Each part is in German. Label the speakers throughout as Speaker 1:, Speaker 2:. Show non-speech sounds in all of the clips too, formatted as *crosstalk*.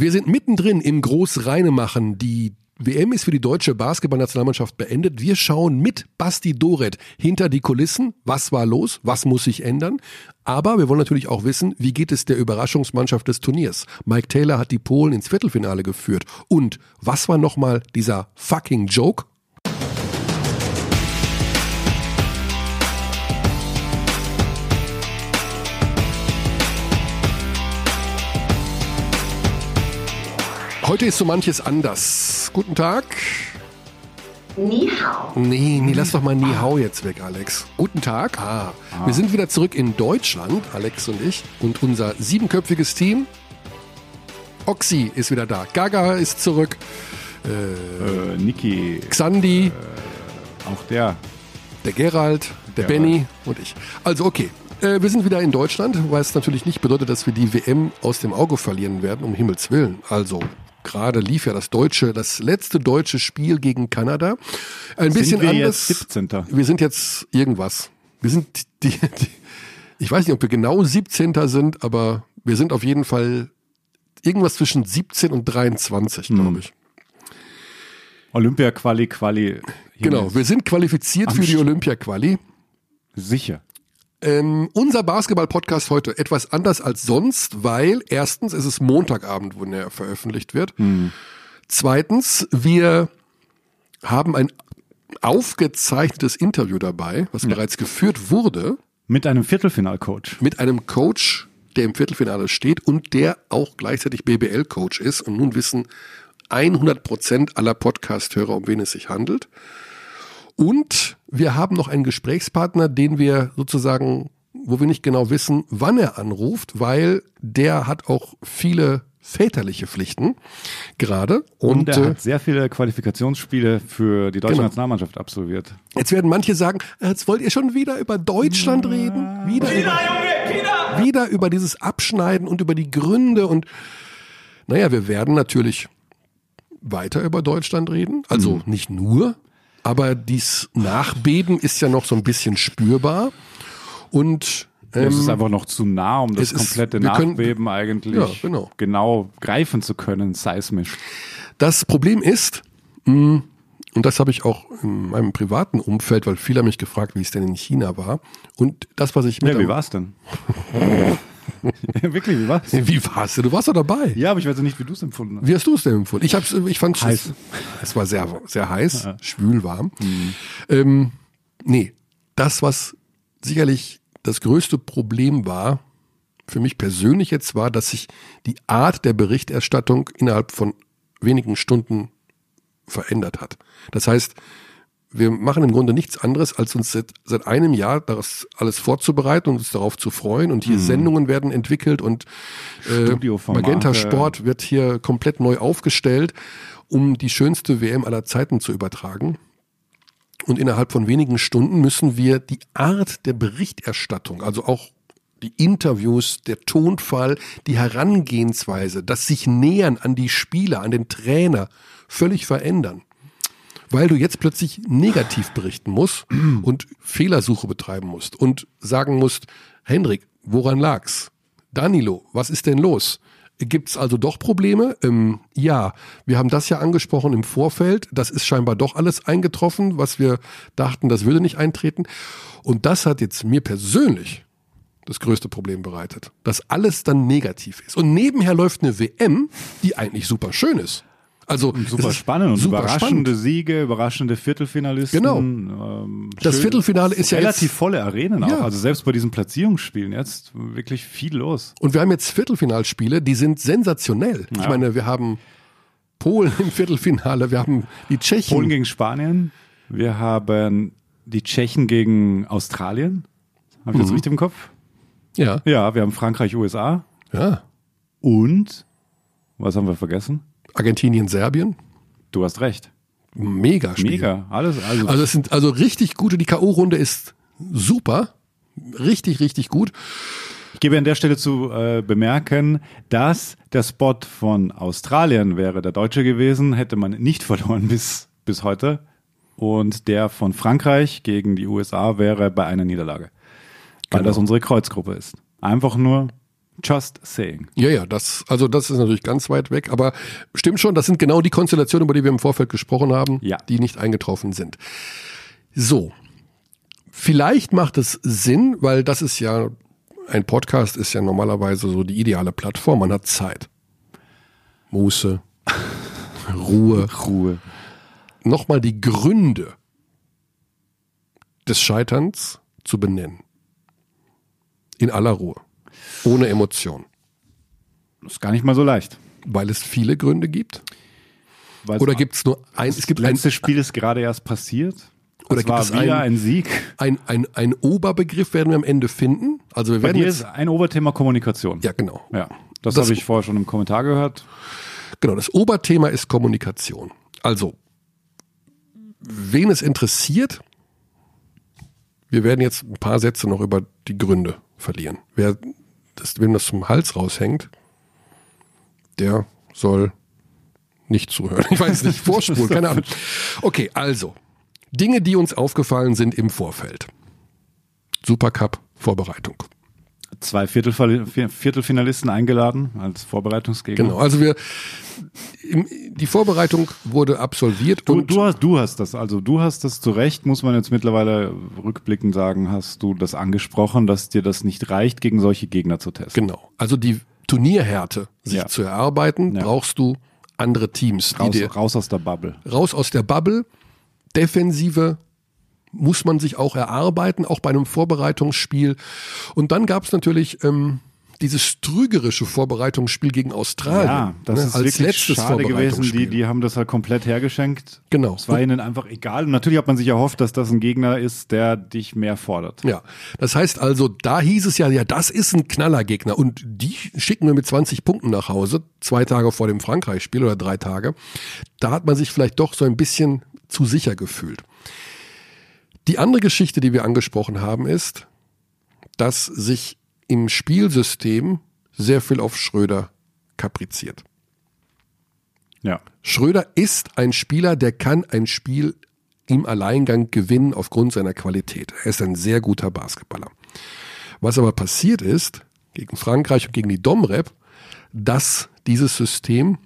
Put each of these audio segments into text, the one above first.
Speaker 1: Wir sind mittendrin im Großreinemachen. Die WM ist für die deutsche Basketballnationalmannschaft beendet. Wir schauen mit Basti Doret hinter die Kulissen. Was war los? Was muss sich ändern? Aber wir wollen natürlich auch wissen, wie geht es der Überraschungsmannschaft des Turniers? Mike Taylor hat die Polen ins Viertelfinale geführt. Und was war nochmal dieser fucking Joke? Heute ist so manches anders. Guten Tag.
Speaker 2: Ni hao.
Speaker 1: Nee, nee, lass doch mal Ni Hao jetzt weg, Alex. Guten Tag. Ah, Wir sind wieder zurück in Deutschland, Alex und ich. Und unser siebenköpfiges Team. Oxy ist wieder da. Gaga ist zurück.
Speaker 3: Äh, Niki,
Speaker 1: Xandi,
Speaker 3: auch der.
Speaker 1: der Gerald, der
Speaker 3: Gerald.
Speaker 1: Benny und ich. Also okay. Äh, wir sind wieder in Deutschland, weil es natürlich nicht bedeutet, dass wir die WM aus dem Auge verlieren werden, um Himmels Willen. Also gerade lief ja das deutsche, das letzte deutsche Spiel gegen Kanada. Ein bisschen
Speaker 3: Sind wir
Speaker 1: anders.
Speaker 3: jetzt 17.
Speaker 1: Wir sind jetzt irgendwas. Wir sind die, die ich weiß nicht, ob wir genau 17. sind, aber wir sind auf jeden Fall irgendwas zwischen 17 und 23, glaube
Speaker 3: Hm.
Speaker 1: ich.
Speaker 3: Olympia-Quali, Quali.
Speaker 1: Genau, wir sind qualifiziert für die Olympia-Quali.
Speaker 3: Sicher.
Speaker 1: Ähm, unser Basketball-Podcast heute etwas anders als sonst, weil erstens es ist Montagabend, wo er veröffentlicht wird. Zweitens, wir haben ein aufgezeichnetes Interview dabei, was bereits geführt wurde
Speaker 3: Mit einem Viertelfinalcoach.
Speaker 1: mit einem Coach, der im Viertelfinale steht und der auch gleichzeitig BBL-Coach ist. Und nun wissen 100 Prozent aller Podcast-Hörer, um wen es sich handelt. Und wir haben noch einen Gesprächspartner, den wir sozusagen, wo wir nicht genau wissen, wann er anruft, weil der hat auch viele väterliche Pflichten gerade.
Speaker 3: Und,
Speaker 1: Und,
Speaker 3: er
Speaker 1: äh,
Speaker 3: hat sehr viele Qualifikationsspiele für die deutsche
Speaker 1: Genau.
Speaker 3: Nationalmannschaft absolviert.
Speaker 1: Jetzt werden manche sagen, jetzt wollt ihr schon wieder über Deutschland reden? Wieder über, wieder über dieses Abschneiden und über die Gründe und naja, wir werden natürlich weiter über Deutschland reden. Also nicht nur, aber dies Nachbeben ist ja noch so ein bisschen spürbar. Und
Speaker 3: es ist
Speaker 1: ähm,
Speaker 3: einfach noch zu nah, um das
Speaker 1: es ist-
Speaker 3: komplette
Speaker 1: wir können-
Speaker 3: Nachbeben eigentlich
Speaker 1: Ja, genau.
Speaker 3: genau greifen zu können, seismisch.
Speaker 1: Das Problem ist, mh, und das habe ich auch in meinem privaten Umfeld, weil viele haben mich gefragt, wie es denn in China war. Und das, was ich mit
Speaker 3: Ja, wie
Speaker 1: am-
Speaker 3: war's denn? *laughs* *laughs* Wirklich, wie war's?
Speaker 1: Wie war's denn? Du warst doch dabei.
Speaker 3: Ja, aber ich weiß ja nicht, wie du es empfunden hast.
Speaker 1: Wie hast du es denn empfunden? Ich hab's, ich fand
Speaker 3: Heiß. *laughs*
Speaker 1: Es war sehr, sehr heiß, schwül warm. Ähm, nee, das, was sicherlich das größte Problem war, für mich persönlich jetzt war, dass sich die Art der Berichterstattung innerhalb von wenigen Stunden verändert hat. Das heißt, wir machen im Grunde nichts anderes, als uns seit, seit einem Jahr das alles vorzubereiten und uns darauf zu freuen. Und hier Sendungen werden entwickelt und äh. Magenta Sport wird hier komplett neu aufgestellt, um die schönste WM aller Zeiten zu übertragen. Und innerhalb von wenigen Stunden müssen wir die Art der Berichterstattung, also auch die Interviews, der Tonfall, die Herangehensweise, das sich nähern an die Spieler, an den Trainer, völlig verändern. Weil du jetzt plötzlich negativ berichten musst und Fehlersuche betreiben musst und sagen musst, Hendrik, woran lag's? Danilo, was ist denn los? Gibt's also doch Probleme? Ähm, ja, wir haben das ja angesprochen im Vorfeld. Das ist scheinbar doch alles eingetroffen, was wir dachten, das würde nicht eintreten. Und das hat jetzt mir persönlich das größte Problem bereitet, dass alles dann negativ ist. Und nebenher läuft eine WM, die eigentlich super schön ist. Also
Speaker 3: Super spannend und
Speaker 1: super
Speaker 3: überraschende
Speaker 1: spannend.
Speaker 3: Siege, überraschende Viertelfinalisten.
Speaker 1: Genau.
Speaker 3: Ähm,
Speaker 1: Das
Speaker 3: schön-
Speaker 1: Viertelfinale ist ja
Speaker 3: relativ
Speaker 1: jetzt-
Speaker 3: volle Arenen
Speaker 1: Ja.
Speaker 3: auch. Also selbst bei diesen Platzierungsspielen jetzt wirklich viel los.
Speaker 1: Und wir haben jetzt Viertelfinalspiele, die sind sensationell. Ich
Speaker 3: Ja.
Speaker 1: meine, wir haben Polen im Viertelfinale, wir haben die Tschechen.
Speaker 3: Polen gegen Spanien. Wir haben die Tschechen gegen Australien. Habe ich das
Speaker 1: Mhm.
Speaker 3: richtig im Kopf?
Speaker 1: ja,
Speaker 3: Ja, wir haben Frankreich, USA.
Speaker 1: ja.
Speaker 3: Und, was haben wir vergessen?
Speaker 1: Argentinien, Serbien.
Speaker 3: Du hast recht.
Speaker 1: Mega Spiel.
Speaker 3: Mega. Alles, also,
Speaker 1: Also es sind also richtig gute, die K.O.-Runde ist super. Richtig, richtig gut.
Speaker 3: Ich gebe an der Stelle zu äh, bemerken, dass der Spot von Australien wäre der deutsche gewesen, hätte man nicht *laughs* verloren bis, bis heute. Und der von Frankreich gegen die USA wäre bei einer Niederlage. Weil
Speaker 1: Genau.
Speaker 3: das unsere Kreuzgruppe ist. Einfach nur Just saying.
Speaker 1: Ja, ja, das, also das ist natürlich ganz weit weg, aber stimmt schon, das sind genau die Konstellationen, über die wir im Vorfeld gesprochen haben,
Speaker 3: Ja.
Speaker 1: die nicht eingetroffen sind. So. Vielleicht macht es Sinn, weil das ist ja, ein Podcast ist ja normalerweise so die ideale Plattform. Man hat Zeit. Muße, *laughs* Ruhe,
Speaker 3: Ruhe.
Speaker 1: nochmal die Gründe des Scheiterns zu benennen. In aller Ruhe. Ohne Emotion.
Speaker 3: Das ist gar nicht mal so leicht.
Speaker 1: Weil es viele Gründe gibt?
Speaker 3: Weil
Speaker 1: Oder gibt es nur ein, es gibt
Speaker 3: das
Speaker 1: ein,
Speaker 3: letzte Spiel ist gerade erst passiert.
Speaker 1: Oder
Speaker 3: es
Speaker 1: gibt
Speaker 3: war
Speaker 1: es
Speaker 3: wieder
Speaker 1: ein-
Speaker 3: ein, Sieg.
Speaker 1: ein, ein, ein Oberbegriff werden wir am Ende finden. Also wir
Speaker 3: Bei
Speaker 1: werden jetzt,
Speaker 3: ist ein Oberthema Kommunikation.
Speaker 1: ja genau.
Speaker 3: Ja, das,
Speaker 1: Das-
Speaker 3: habe ich vorher schon im Kommentar gehört.
Speaker 1: Genau, das Oberthema ist Kommunikation. Also, wen es interessiert, wir werden jetzt ein paar Sätze noch über die Gründe verlieren. Wer das, wem das zum Hals raushängt, der soll nicht zuhören. Ich weiß nicht, vorspulen, *laughs* keine Ahnung. Okay, also, Dinge, die uns aufgefallen sind im Vorfeld. Supercup Vorbereitung.
Speaker 3: Zwei Viertelfall- Viertelfinalisten eingeladen als Vorbereitungsgegner.
Speaker 1: Genau, also wir, im, die Vorbereitung wurde absolviert
Speaker 3: Du,
Speaker 1: und
Speaker 3: du, hast, du hast das, also du hast das zu Recht, muss man jetzt mittlerweile rückblickend sagen, hast du das angesprochen, dass dir das nicht reicht, gegen solche Gegner zu testen.
Speaker 1: Genau. Also die Turnierhärte sich
Speaker 3: Ja.
Speaker 1: zu erarbeiten,
Speaker 3: Ja.
Speaker 1: brauchst du andere Teams, die
Speaker 3: Raus,
Speaker 1: dir
Speaker 3: raus aus der Bubble.
Speaker 1: raus aus der Bubble. Defensive muss man sich auch erarbeiten, auch bei einem Vorbereitungsspiel. Und dann gab es natürlich ähm, dieses trügerische Vorbereitungsspiel gegen Australien.
Speaker 3: Ja, das
Speaker 1: ne,
Speaker 3: ist
Speaker 1: als
Speaker 3: wirklich
Speaker 1: letztes
Speaker 3: schade gewesen. Die, die haben das halt komplett hergeschenkt.
Speaker 1: Genau.
Speaker 3: Es war ihnen einfach egal. Und natürlich hat man sich erhofft, dass das ein Gegner ist, der dich mehr fordert.
Speaker 1: Ja, das heißt also, da hieß es ja, ja, das ist ein Knallergegner und die schicken wir mit 20 Punkten nach Hause, zwei Tage vor dem Frankreich-Spiel oder drei Tage. Da hat man sich vielleicht doch so ein bisschen zu sicher gefühlt. Die andere Geschichte, die wir angesprochen haben, ist, dass sich im Spielsystem sehr viel auf Schröder kapriziert.
Speaker 3: Ja.
Speaker 1: Schröder ist ein Spieler, der kann ein Spiel im Alleingang gewinnen aufgrund seiner Qualität. Er ist ein sehr guter Basketballer. Was aber passiert ist, gegen Frankreich und gegen die Domrep, dass dieses System,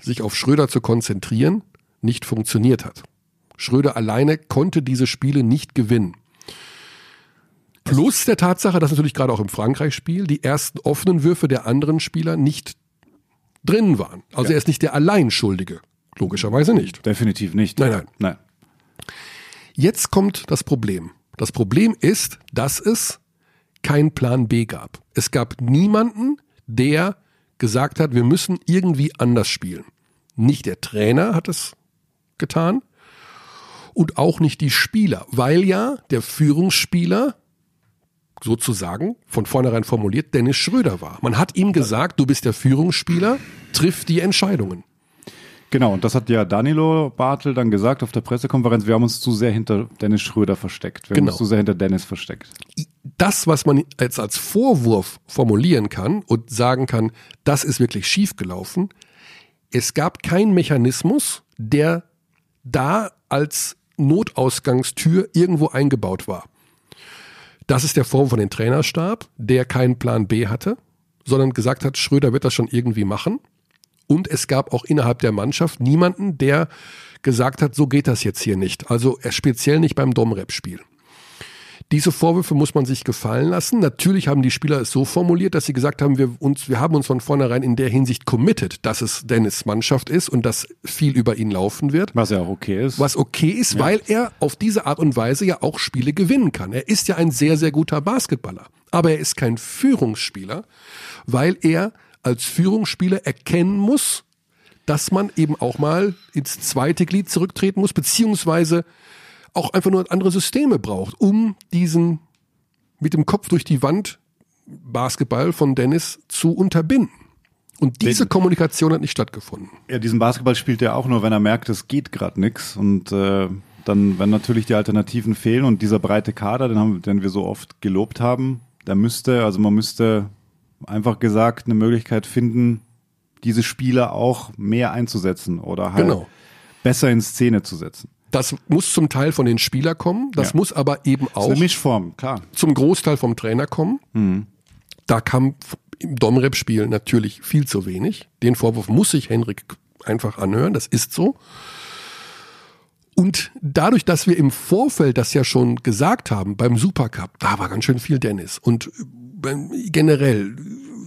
Speaker 1: sich auf Schröder zu konzentrieren, nicht funktioniert hat. Schröder alleine konnte diese Spiele nicht gewinnen. Plus der Tatsache, dass natürlich gerade auch im Frankreich-Spiel die ersten offenen Würfe der anderen Spieler nicht drin waren. Also er ist nicht der Alleinschuldige. Logischerweise nicht.
Speaker 3: Definitiv nicht.
Speaker 1: Nein, nein.
Speaker 3: Nein.
Speaker 1: Jetzt kommt das Problem. Das Problem ist, dass es keinen Plan B gab. Es gab niemanden, der gesagt hat, wir müssen irgendwie anders spielen. Nicht der Trainer hat es getan und auch nicht die Spieler, weil ja der Führungsspieler sozusagen von vornherein formuliert Dennis Schröder war. Man hat ihm gesagt, du bist der Führungsspieler, triff die Entscheidungen.
Speaker 3: Genau, und das hat ja Danilo Bartel dann gesagt auf der Pressekonferenz. Wir haben uns zu sehr hinter Dennis Schröder versteckt. Wir haben
Speaker 1: Genau.
Speaker 3: uns zu sehr hinter Dennis versteckt.
Speaker 1: das, was man jetzt als Vorwurf formulieren kann und sagen kann, das ist wirklich schiefgelaufen, es gab keinen Mechanismus, der da als Notausgangstür irgendwo eingebaut war. Das ist der Vorwurf von den Trainerstab, der keinen Plan B hatte, sondern gesagt hat, Schröder wird das schon irgendwie machen. Und es gab auch innerhalb der Mannschaft niemanden, der gesagt hat, so geht das jetzt hier nicht. Also äh, speziell nicht beim Domrep-Spiel. Diese Vorwürfe muss man sich gefallen lassen. Natürlich haben die Spieler es so formuliert, dass sie gesagt haben, wir, uns, wir haben uns von vornherein in der Hinsicht committed, dass es Dennis Mannschaft ist und dass viel über ihn laufen wird.
Speaker 3: Was ja auch okay ist.
Speaker 1: Was okay ist, weil er auf diese Art und Weise ja auch Spiele gewinnen kann. Er ist ja ein sehr, sehr guter Basketballer. Aber er ist kein Führungsspieler, weil er als Führungsspieler erkennen muss, dass man eben auch mal ins zweite Glied zurücktreten muss, beziehungsweise auch einfach nur andere Systeme braucht, um diesen mit dem Kopf durch die Wand Basketball von Dennis zu unterbinden. Und diese Kommunikation hat nicht stattgefunden.
Speaker 3: Ja, diesen Basketball spielt er auch nur, wenn er merkt, es geht gerade nix. Und äh, dann, wenn natürlich die Alternativen fehlen und dieser breite Kader, den, haben, den wir so oft gelobt haben, der müsste, also man müsste einfach gesagt eine Möglichkeit finden, diese Spieler auch mehr einzusetzen oder halt
Speaker 1: Genau.
Speaker 3: besser in Szene zu setzen.
Speaker 1: Das muss zum Teil von den Spielern kommen, das
Speaker 3: Ja.
Speaker 1: muss aber eben auch
Speaker 3: Mischform, klar.
Speaker 1: zum Großteil vom Trainer kommen.
Speaker 3: Mhm.
Speaker 1: Da kam im Domrep-Spiel natürlich viel zu wenig. Den Vorwurf muss sich Henrik einfach anhören, das ist so. Und dadurch, dass wir im Vorfeld das ja schon gesagt haben, beim Supercup, da war ganz schön viel Dennis. Und generell,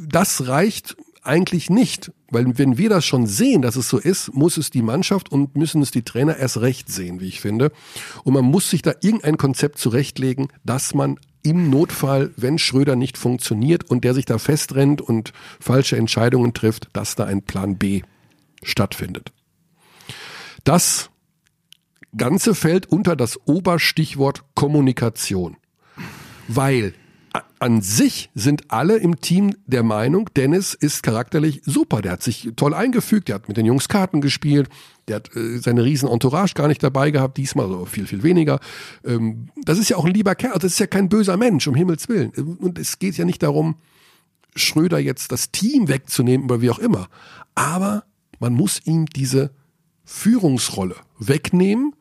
Speaker 1: das reicht eigentlich nicht, weil wenn wir das schon sehen, dass es so ist, muss es die Mannschaft und müssen es die Trainer erst recht sehen, wie ich finde. Und man muss sich da irgendein Konzept zurechtlegen, dass man im Notfall, wenn Schröder nicht funktioniert und der sich da festrennt und falsche Entscheidungen trifft, dass da ein Plan B stattfindet. Das Ganze fällt unter das Oberstichwort Kommunikation. Weil an sich sind alle im Team der Meinung, Dennis ist charakterlich super. Der hat sich toll eingefügt, der hat mit den Jungs Karten gespielt, der hat äh, seine riesen Entourage gar nicht dabei gehabt, diesmal so viel, viel weniger. Ähm, das ist ja auch ein lieber Kerl, das ist ja kein böser Mensch, um Himmels Willen. Und es geht ja nicht darum, Schröder jetzt das Team wegzunehmen oder wie auch immer. Aber man muss ihm diese Führungsrolle wegnehmen,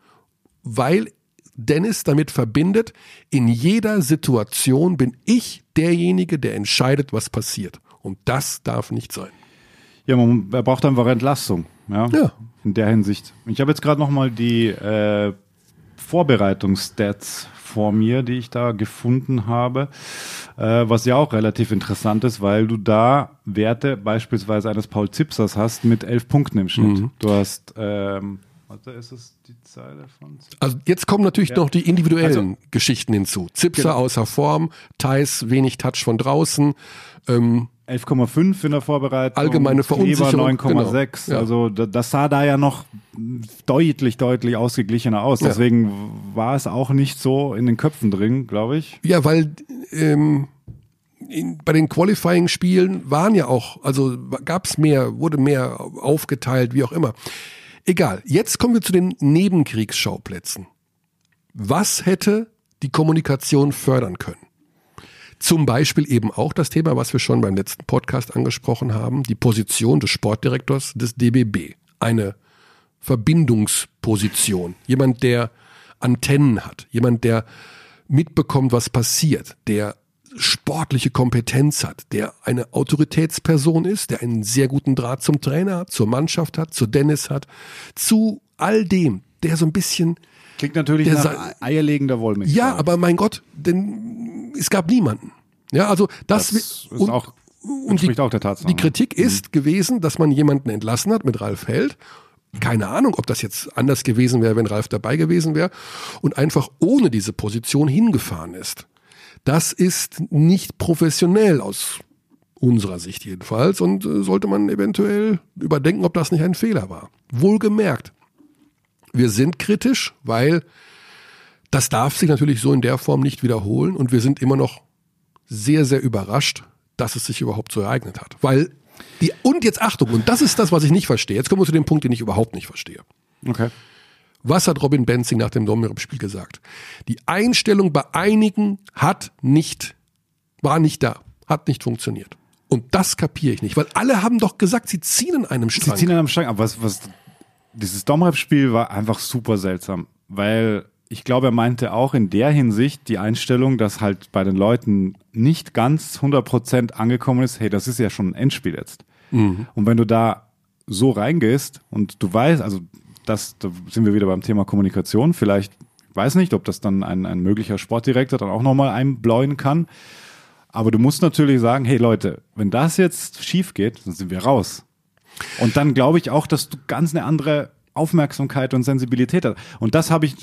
Speaker 1: weil Dennis damit verbindet, in jeder Situation bin ich derjenige, der entscheidet, was passiert. Und das darf nicht sein.
Speaker 3: Ja, man er braucht einfach Entlastung. Ja.
Speaker 1: Ja.
Speaker 3: In der Hinsicht. Ich habe jetzt gerade noch mal die äh, Vorbereitungsstats vor mir, die ich da gefunden habe, äh, was ja auch relativ interessant ist, weil du da Werte beispielsweise eines Paul Zipsers hast mit elf Punkten im Schnitt.
Speaker 1: Mhm.
Speaker 3: Du hast ähm, Warte, ist es die Zeile von?
Speaker 1: Also jetzt kommen natürlich
Speaker 3: Ja.
Speaker 1: noch die individuellen
Speaker 3: Also-
Speaker 1: Geschichten hinzu. Zipser
Speaker 3: Genau.
Speaker 1: außer Form, Thais wenig Touch von draußen. Ähm,
Speaker 3: 11,5 in der Vorbereitung.
Speaker 1: Allgemeine Verunsicherung,
Speaker 3: Kleber 9,6.
Speaker 1: genau. Ja.
Speaker 3: Also da- das sah da ja noch deutlich, deutlich ausgeglichener aus.
Speaker 1: Ja.
Speaker 3: Deswegen war es auch nicht so in den Köpfen drin, glaube ich.
Speaker 1: ja, weil ähm, in, bei den Qualifying-Spielen waren ja auch, also gab es mehr, wurde mehr aufgeteilt, wie auch immer. Egal, jetzt kommen wir zu den Nebenkriegsschauplätzen. Was hätte die Kommunikation fördern können? Zum Beispiel eben auch das Thema, was wir schon beim letzten Podcast angesprochen haben, die Position des Sportdirektors des DBB. Eine Verbindungsposition. Jemand, der Antennen hat. Jemand, der mitbekommt, was passiert. Der sportliche Kompetenz hat. Der eine Autoritätsperson ist. Der einen sehr guten Draht zum Trainer hat, zur Mannschaft hat, zu Dennis hat. Zu all dem. Der so ein bisschen
Speaker 3: Klingt natürlich
Speaker 1: Der
Speaker 3: nach eierlegender Wollmilchsau.
Speaker 1: ja, aber mein Gott, denn es gab niemanden. Ja, also das,
Speaker 3: das ist
Speaker 1: und,
Speaker 3: auch,
Speaker 1: und die,
Speaker 3: auch der Tatsache.
Speaker 1: die Kritik ist gewesen, dass man jemanden entlassen hat mit Ralf Held. Keine Ahnung, ob das jetzt anders gewesen wäre, wenn Ralf dabei gewesen wäre und einfach ohne diese Position hingefahren ist. Das ist nicht professionell aus unserer Sicht jedenfalls und äh, sollte man eventuell überdenken, ob das nicht ein Fehler war. Wohlgemerkt, wir sind kritisch, weil das darf sich natürlich so in der Form nicht wiederholen und wir sind immer noch sehr, sehr überrascht, dass es sich überhaupt so ereignet hat. Weil die, und jetzt Achtung, und das ist das, was ich nicht verstehe. Jetzt kommen wir zu dem Punkt, den ich überhaupt nicht verstehe.
Speaker 3: Okay.
Speaker 1: Was hat Robin Benzing nach dem Dommerep-Spiel gesagt? Die Einstellung bei einigen hat nicht, war nicht da, hat nicht funktioniert. Und das kapiere ich nicht, weil alle haben doch gesagt, sie ziehen an einem
Speaker 3: Sie
Speaker 1: Strang.
Speaker 3: ziehen an einem Strang. Aber was, was, dieses Domrep-Spiel war einfach super seltsam, weil ich glaube, er meinte auch in der Hinsicht die Einstellung, dass halt bei den Leuten nicht ganz 100% angekommen ist, hey, das ist ja schon ein Endspiel jetzt. Und wenn du da so reingehst und du weißt, also das, da sind wir wieder beim Thema Kommunikation, vielleicht, ich weiß nicht, ob das dann ein, ein möglicher Sportdirektor dann auch nochmal einbläuen kann, aber du musst natürlich sagen, hey Leute, wenn das jetzt schief geht, dann sind wir raus. Und dann glaube ich auch, dass du ganz eine andere Aufmerksamkeit und Sensibilität hast. Und das habe ich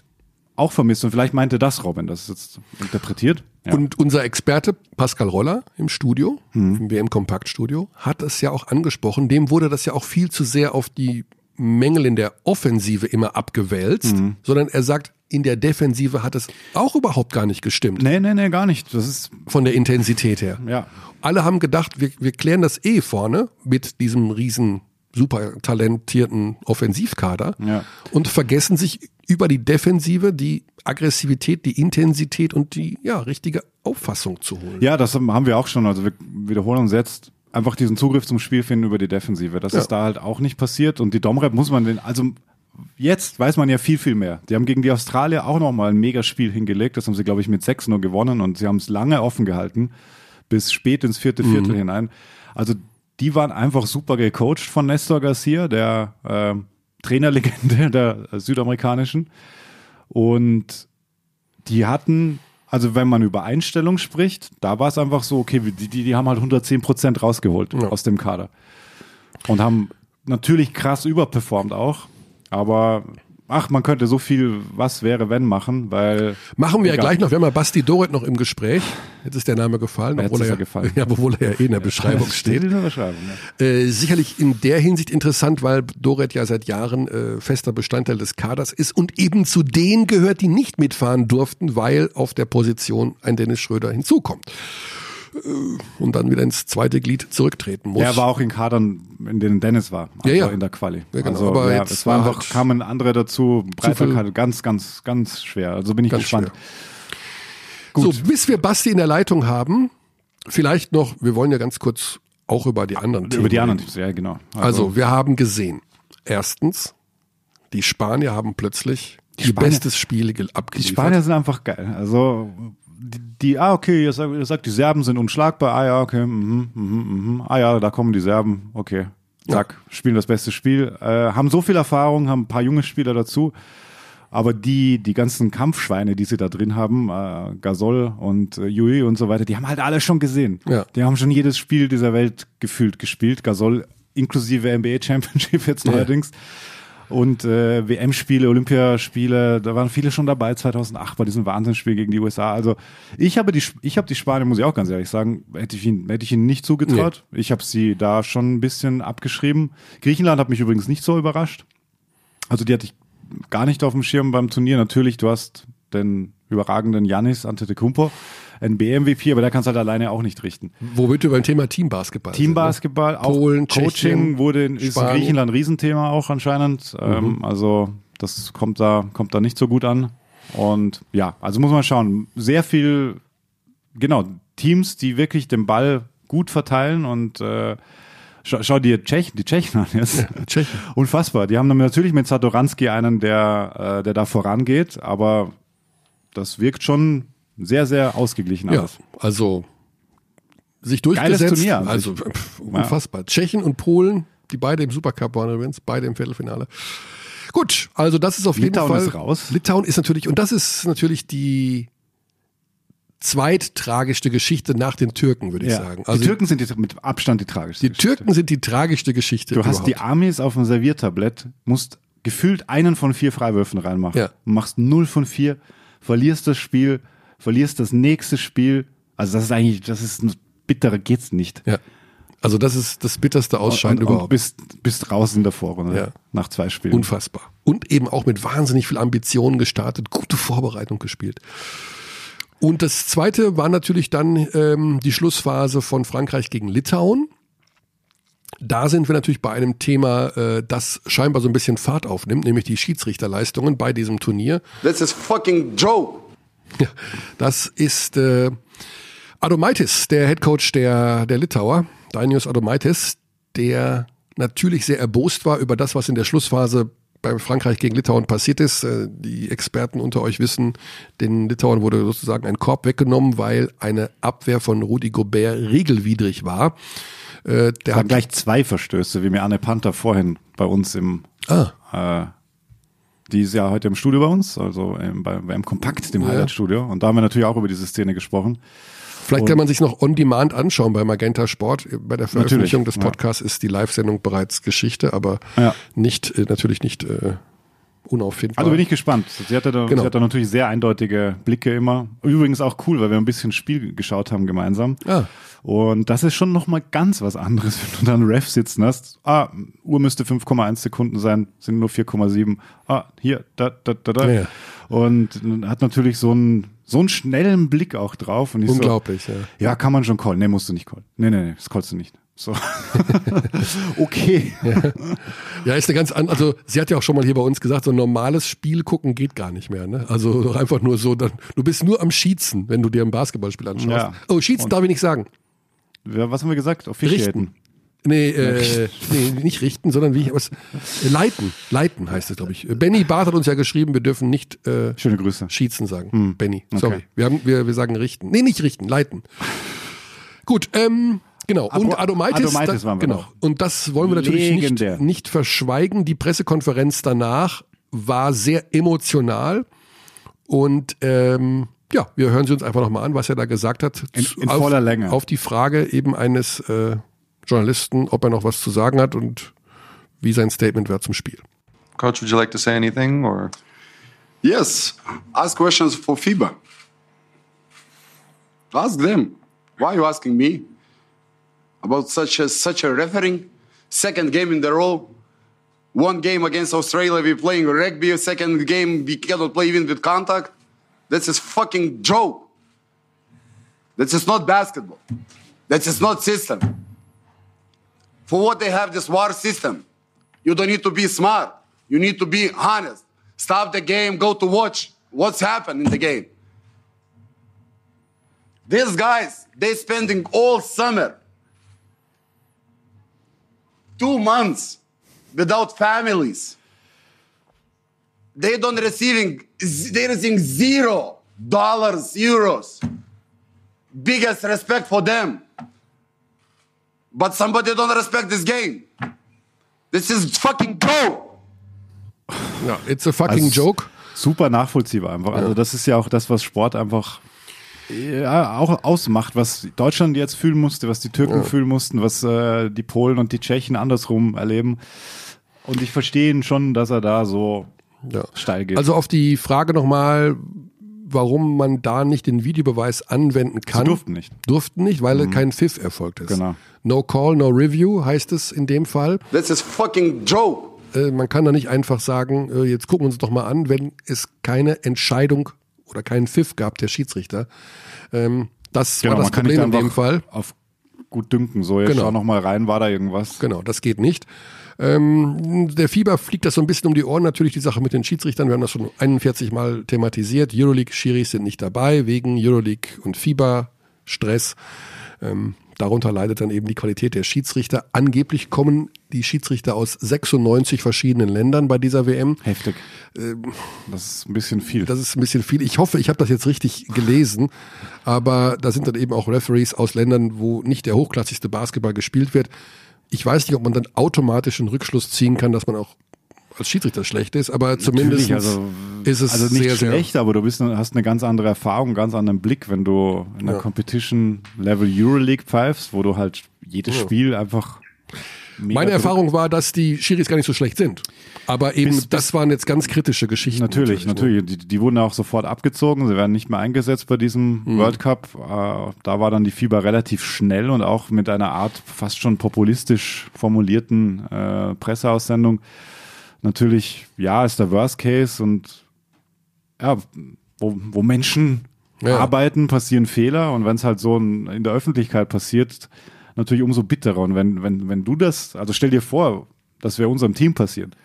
Speaker 3: auch vermisst. Und vielleicht meinte das Robin, das ist jetzt interpretiert. Ja.
Speaker 1: Und unser Experte Pascal Roller im Studio, im WM Kompaktstudio, hat es ja auch angesprochen. Dem wurde das ja auch viel zu sehr auf die Mängel in der Offensive immer abgewälzt, sondern er sagt, in der Defensive hat es auch überhaupt gar nicht gestimmt,
Speaker 3: nee, nee, nee, gar nicht. Das ist,
Speaker 1: von der Intensität her.
Speaker 3: ja.
Speaker 1: Alle haben gedacht, wir, wir klären das eh vorne mit diesem riesen super talentierten Offensivkader
Speaker 3: Ja.
Speaker 1: und vergessen sich über die Defensive die Aggressivität, die Intensität und die ja richtige Auffassung zu holen.
Speaker 3: Ja, das haben wir auch schon. Also wir wiederholen uns jetzt einfach diesen Zugriff zum Spiel finden über die Defensive. Das
Speaker 1: Ja.
Speaker 3: ist da halt auch nicht passiert. Und die Domrep muss man den, also jetzt weiß man ja viel, viel mehr. Die haben gegen die Australier auch nochmal ein Megaspiel hingelegt. Das haben sie, glaube ich, mit 6 nur gewonnen und sie haben es lange offen gehalten, bis spät ins vierte Viertel hinein. Also die waren einfach super gecoacht von Nestor Garcia, der äh, Trainerlegende *laughs* der südamerikanischen. Und die hatten, also wenn man über Einstellung spricht, da war es einfach so, okay, die, die, die haben halt 110 Prozent rausgeholt
Speaker 1: Ja.
Speaker 3: aus dem Kader. Und haben natürlich krass überperformt auch. Aber ach, man könnte so viel was wäre, wenn machen, weil.
Speaker 1: Machen wir ja gleich noch. Wir haben ja Basti Doret noch im Gespräch. Jetzt ist der Name gefallen, obwohl er,
Speaker 3: ja gefallen. *laughs*
Speaker 1: ja, obwohl er ja eh in der Beschreibung *laughs* steht.
Speaker 3: in der Beschreibung, ja.
Speaker 1: Äh, sicherlich in der Hinsicht interessant, weil Doret ja seit Jahren äh, fester Bestandteil des Kaders ist und eben zu denen gehört, die nicht mitfahren durften, weil auf der Position ein Dennis Schröder hinzukommt. Äh, und dann wieder ins zweite Glied zurücktreten muss.
Speaker 3: Er war auch in Kadern, in denen Dennis war, also
Speaker 1: Ja, ja.
Speaker 3: in der Quali.
Speaker 1: Ja, genau.
Speaker 3: Also,
Speaker 1: Aber
Speaker 3: ja,
Speaker 1: jetzt
Speaker 3: es war einfach,
Speaker 1: halt
Speaker 3: kamen andere dazu, Breiterkarte, ganz, ganz, ganz schwer. Also bin ich gespannt.
Speaker 1: So, bis wir Basti in der Leitung haben, vielleicht noch, wir wollen ja ganz kurz auch über die anderen Themen
Speaker 3: Über die anderen. Teams, ja, genau.
Speaker 1: Also, wir haben gesehen, erstens, die Spanier haben plötzlich die
Speaker 3: Spanier-
Speaker 1: bestes Spiel gel-
Speaker 3: Die
Speaker 1: abgeliefert.
Speaker 3: Spanier sind einfach geil. Also die, die ah, okay, ihr sagt, ihr sagt, die Serben sind unschlagbar. Ah ja, okay, mhm, mhm, mhm. Ah ja, da kommen die Serben. Okay. Zack, spielen das beste Spiel. Äh, haben so viel Erfahrung, haben ein paar junge Spieler dazu. Aber die, die ganzen Kampfschweine, die sie da drin haben, äh, Gasol und äh, Yui und so weiter, die haben halt alle schon gesehen.
Speaker 1: Ja.
Speaker 3: Die haben schon jedes Spiel dieser Welt gefühlt gespielt. Gasol inklusive NBA Championship jetzt
Speaker 1: Ja.
Speaker 3: Und äh, WM-Spiele, Olympiaspiele, da waren viele schon dabei 2008 bei diesem Wahnsinnsspiel gegen die USA. Also ich habe die, ich habe die Spanier, muss ich auch ganz ehrlich sagen, hätte ich ihnen, hätte ich ihnen nicht zugetraut. Ich habe sie da schon ein bisschen abgeschrieben. Griechenland hat mich übrigens nicht so überrascht. Also die hatte ich gar nicht auf dem Schirm beim Turnier. Natürlich, du hast den überragenden Janis Antetokounmpo, NBA-MVP, aber der kannst halt alleine auch nicht richten.
Speaker 1: Wo wird über ein Thema Teambasketball?
Speaker 3: Teambasketball, auch
Speaker 1: Polen,
Speaker 3: Coaching
Speaker 1: Tschechien,
Speaker 3: wurde in, ist in. Griechenland ein Riesenthema auch anscheinend. Ähm, also das kommt da, kommt da nicht so gut an. Und ja, also muss man schauen. Sehr viel, genau, Teams, die wirklich den Ball gut verteilen und äh, schau, schau dir Tschechen, die Tschechen an jetzt.
Speaker 1: Tschechen. *laughs*
Speaker 3: Unfassbar. Die haben natürlich mit Satoranski einen, der, äh, der da vorangeht, aber das wirkt schon sehr, sehr ausgeglichen
Speaker 1: Ja,
Speaker 3: alles.
Speaker 1: also sich durchgesetzt.
Speaker 3: Turnier an sich.
Speaker 1: also pff, unfassbar. Tschechien und Polen, die beide im Supercup waren übrigens, beide im Viertelfinale. Gut, also das ist auf jeden
Speaker 3: Litauen
Speaker 1: Fall.
Speaker 3: ist raus.
Speaker 1: Litauen ist natürlich, und das ist natürlich die zweittragischste Geschichte nach den Türken, würde ich sagen. Also
Speaker 3: die Türken sind die, mit Abstand die tragischste.
Speaker 1: die Türken sind die tragischste Geschichte.
Speaker 3: Du hast die
Speaker 1: überhaupt.
Speaker 3: Amis auf dem Serviertablett, musst gefühlt einen von vier Freiwürfen reinmachen.
Speaker 1: Ja.
Speaker 3: Machst 0 von 4, verlierst das Spiel, verlierst das nächste Spiel. Also das ist eigentlich, das ist bitterer geht's nicht.
Speaker 1: Ja. Also das ist das bitterste Ausscheiden
Speaker 3: und, und
Speaker 1: überhaupt.
Speaker 3: bist, bist raus in der Vorrunde
Speaker 1: Ja.
Speaker 3: nach zwei Spielen.
Speaker 1: Unfassbar. Und eben auch mit wahnsinnig viel Ambitionen gestartet, gute Vorbereitung gespielt. Und das zweite war natürlich dann ähm, die Schlussphase von Frankreich gegen Litauen. Da sind wir natürlich bei einem Thema, äh, das scheinbar so ein bisschen Fahrt aufnimmt, nämlich die Schiedsrichterleistungen bei diesem Turnier.
Speaker 4: This is fucking joke.
Speaker 1: Ja, das ist äh, Adomaitis, der Headcoach der, der Litauer, Dainius Adomaitis, der natürlich sehr erbost war über das, was in der Schlussphase bei Frankreich gegen Litauen passiert ist. Äh, Die Experten unter euch wissen, den Litauern wurde sozusagen ein Korb weggenommen, weil eine Abwehr von Rudi Gobert regelwidrig war. Äh, Der
Speaker 3: Da
Speaker 1: hat
Speaker 3: gleich zwei Verstöße, wie mir Anne Panther vorhin bei uns im
Speaker 1: ah,
Speaker 3: äh, die ist ja heute im Studio bei uns, also ähm, bei, beim Kompakt, dem
Speaker 1: Ja.
Speaker 3: Highlight-Studio. Und da haben wir natürlich auch über diese Szene gesprochen.
Speaker 1: Vielleicht kann man sich noch on demand anschauen bei Magenta Sport. Bei der Veröffentlichung des
Speaker 3: ja.
Speaker 1: Podcasts ist die Live-Sendung bereits Geschichte, aber
Speaker 3: Ja.
Speaker 1: nicht, äh, natürlich nicht äh, unauffindbar.
Speaker 3: Also bin ich gespannt. Sie hatte, da,
Speaker 1: Genau.
Speaker 3: sie hat da natürlich sehr eindeutige Blicke immer. Übrigens auch cool, weil wir ein bisschen Spiel geschaut haben gemeinsam.
Speaker 1: Ah.
Speaker 3: Und das ist schon nochmal ganz was anderes, *laughs* wenn du dann Ref sitzen hast. Ah, Uhr müsste 5,1 Sekunden sein, sind nur 4,7. Ah, hier, da, da, da, da.
Speaker 1: Ja.
Speaker 3: Und hat natürlich so einen, so einen schnellen Blick auch drauf. Und ich
Speaker 1: Unglaublich,
Speaker 3: so,
Speaker 1: ja.
Speaker 3: ja. kann man schon callen. Nee, musst du nicht callen. Nee, nee, nee, das callst du nicht. So. *laughs* okay. *laughs*
Speaker 1: Ja, ist eine ganz andere, also sie hat ja auch schon mal hier bei uns gesagt, so ein normales Spiel gucken geht gar nicht mehr. Ne? Also *laughs* einfach nur so, dann, du bist nur am Schießen, wenn du dir ein Basketballspiel anschaust.
Speaker 3: Ja.
Speaker 1: Oh, Schießen darf ich nicht sagen.
Speaker 3: Ja, Was haben wir gesagt? Officiaten.
Speaker 1: Richten. Nee, äh, nee, nicht richten, sondern wie was äh, leiten. Leiten heißt es, glaube ich. Benny Barth hat uns ja geschrieben, wir dürfen nicht äh,
Speaker 3: Schöne Grüße.
Speaker 1: Schießen sagen. Benny.
Speaker 3: Okay.
Speaker 1: Sorry. Wir, haben, wir, wir sagen richten. Nee, nicht richten, leiten. Gut, ähm, Genau, und Adomaitis,
Speaker 3: Adomaitis
Speaker 1: da,
Speaker 3: waren wir
Speaker 1: genau.
Speaker 3: noch.
Speaker 1: Und das wollen wir natürlich nicht,
Speaker 3: Legendär.
Speaker 1: nicht verschweigen. Die Pressekonferenz danach war sehr emotional und ähm, ja, wir hören sie uns einfach nochmal an, was er da gesagt hat.
Speaker 3: In- in
Speaker 1: auf,
Speaker 3: voller Länge.
Speaker 1: Auf die Frage eben eines äh, Journalisten, ob er noch was zu sagen hat und wie sein Statement war zum Spiel.
Speaker 5: Coach, would you like to say anything or?
Speaker 4: Yes, ask questions for FIBA. Ask them. Why are you asking me about such a such a refereeing? Second game in the row. One game against Australia, we're playing rugby. Second game, we cannot play even with contact. That's a fucking joke. That is not basketball. That is just not system. For what they have this war system? You don't need to be smart. You need to be honest. Stop the game, go to watch what's happened in the game. These guys, they spending all summer, two months without families. They don't receiving, they receiving zero dollars, euros. Biggest respect for them. But somebody don't respect this game. This is fucking joke.
Speaker 1: Ja, it's a fucking
Speaker 3: Also,
Speaker 1: joke.
Speaker 3: Super nachvollziehbar einfach. Also das ist ja auch das, was Sport einfach ja, auch ausmacht, was Deutschland jetzt fühlen musste, was die Türken fühlen mussten, was äh, die Polen und die Tschechen andersrum erleben. Und ich verstehe ihn schon, dass er da so
Speaker 1: Ja.
Speaker 3: steil geht.
Speaker 1: Also auf die Frage nochmal, warum man da nicht den Videobeweis anwenden kann.
Speaker 3: durften nicht.
Speaker 1: Durften nicht, weil kein Pfiff erfolgt ist.
Speaker 3: Genau.
Speaker 1: No call, no review heißt es in dem Fall.
Speaker 4: This is fucking joke.
Speaker 1: Äh, man kann da nicht einfach sagen, äh, jetzt gucken wir uns doch mal an, wenn es keine Entscheidung oder keinen Pfiff gab, der Schiedsrichter. Ähm, das
Speaker 3: genau,
Speaker 1: war das Problem in dem Fall.
Speaker 3: auf gut dünken. So, jetzt
Speaker 1: Genau.
Speaker 3: schau noch mal rein, war da irgendwas?
Speaker 1: Genau, das geht nicht. Ähm, der Fieber fliegt das so ein bisschen um die Ohren, natürlich die Sache mit den Schiedsrichtern. Wir haben das schon 41 Mal thematisiert. Euroleague-Schiris sind nicht dabei, wegen Euroleague und Fieber-Stress. Ähm, darunter leidet dann eben die Qualität der Schiedsrichter. Angeblich kommen die Schiedsrichter aus 96 verschiedenen Ländern bei dieser WM.
Speaker 3: Heftig. Das ist ein bisschen viel.
Speaker 1: Das ist ein bisschen viel. Ich hoffe, ich habe das jetzt richtig gelesen, aber da sind dann eben auch Referees aus Ländern, wo nicht der hochklassigste Basketball gespielt wird. Ich weiß nicht, ob man dann automatisch einen Rückschluss ziehen kann, dass man auch als Schiedsrichter schlecht ist, aber zumindest
Speaker 3: also,
Speaker 1: ist es
Speaker 3: also nicht
Speaker 1: sehr,
Speaker 3: schlecht, aber du bist, hast eine ganz andere Erfahrung, einen ganz anderen Blick, wenn du in der
Speaker 1: Ja.
Speaker 3: Competition Level Euroleague pfeifst, wo du halt jedes Spiel einfach
Speaker 1: Meine Erfahrung war, dass die Schiris gar nicht so schlecht sind. Aber eben,
Speaker 3: Bis- bis-
Speaker 1: das waren jetzt ganz kritische Geschichten.
Speaker 3: Natürlich,
Speaker 1: ne?
Speaker 3: natürlich. Die, die wurden auch sofort abgezogen. Sie werden nicht mehr eingesetzt bei diesem
Speaker 1: Mhm.
Speaker 3: World Cup. Äh, da war dann die Fieber relativ schnell und auch mit einer Art fast schon populistisch formulierten äh, Presseaussendung. Natürlich, ja, ist der Worst Case und ja, wo, wo Menschen
Speaker 1: Ja.
Speaker 3: arbeiten, passieren Fehler und wenn es halt so in, in der Öffentlichkeit passiert, natürlich umso bitterer. Und wenn, wenn, wenn du das, also stell dir vor, das wäre unserem Team passiert.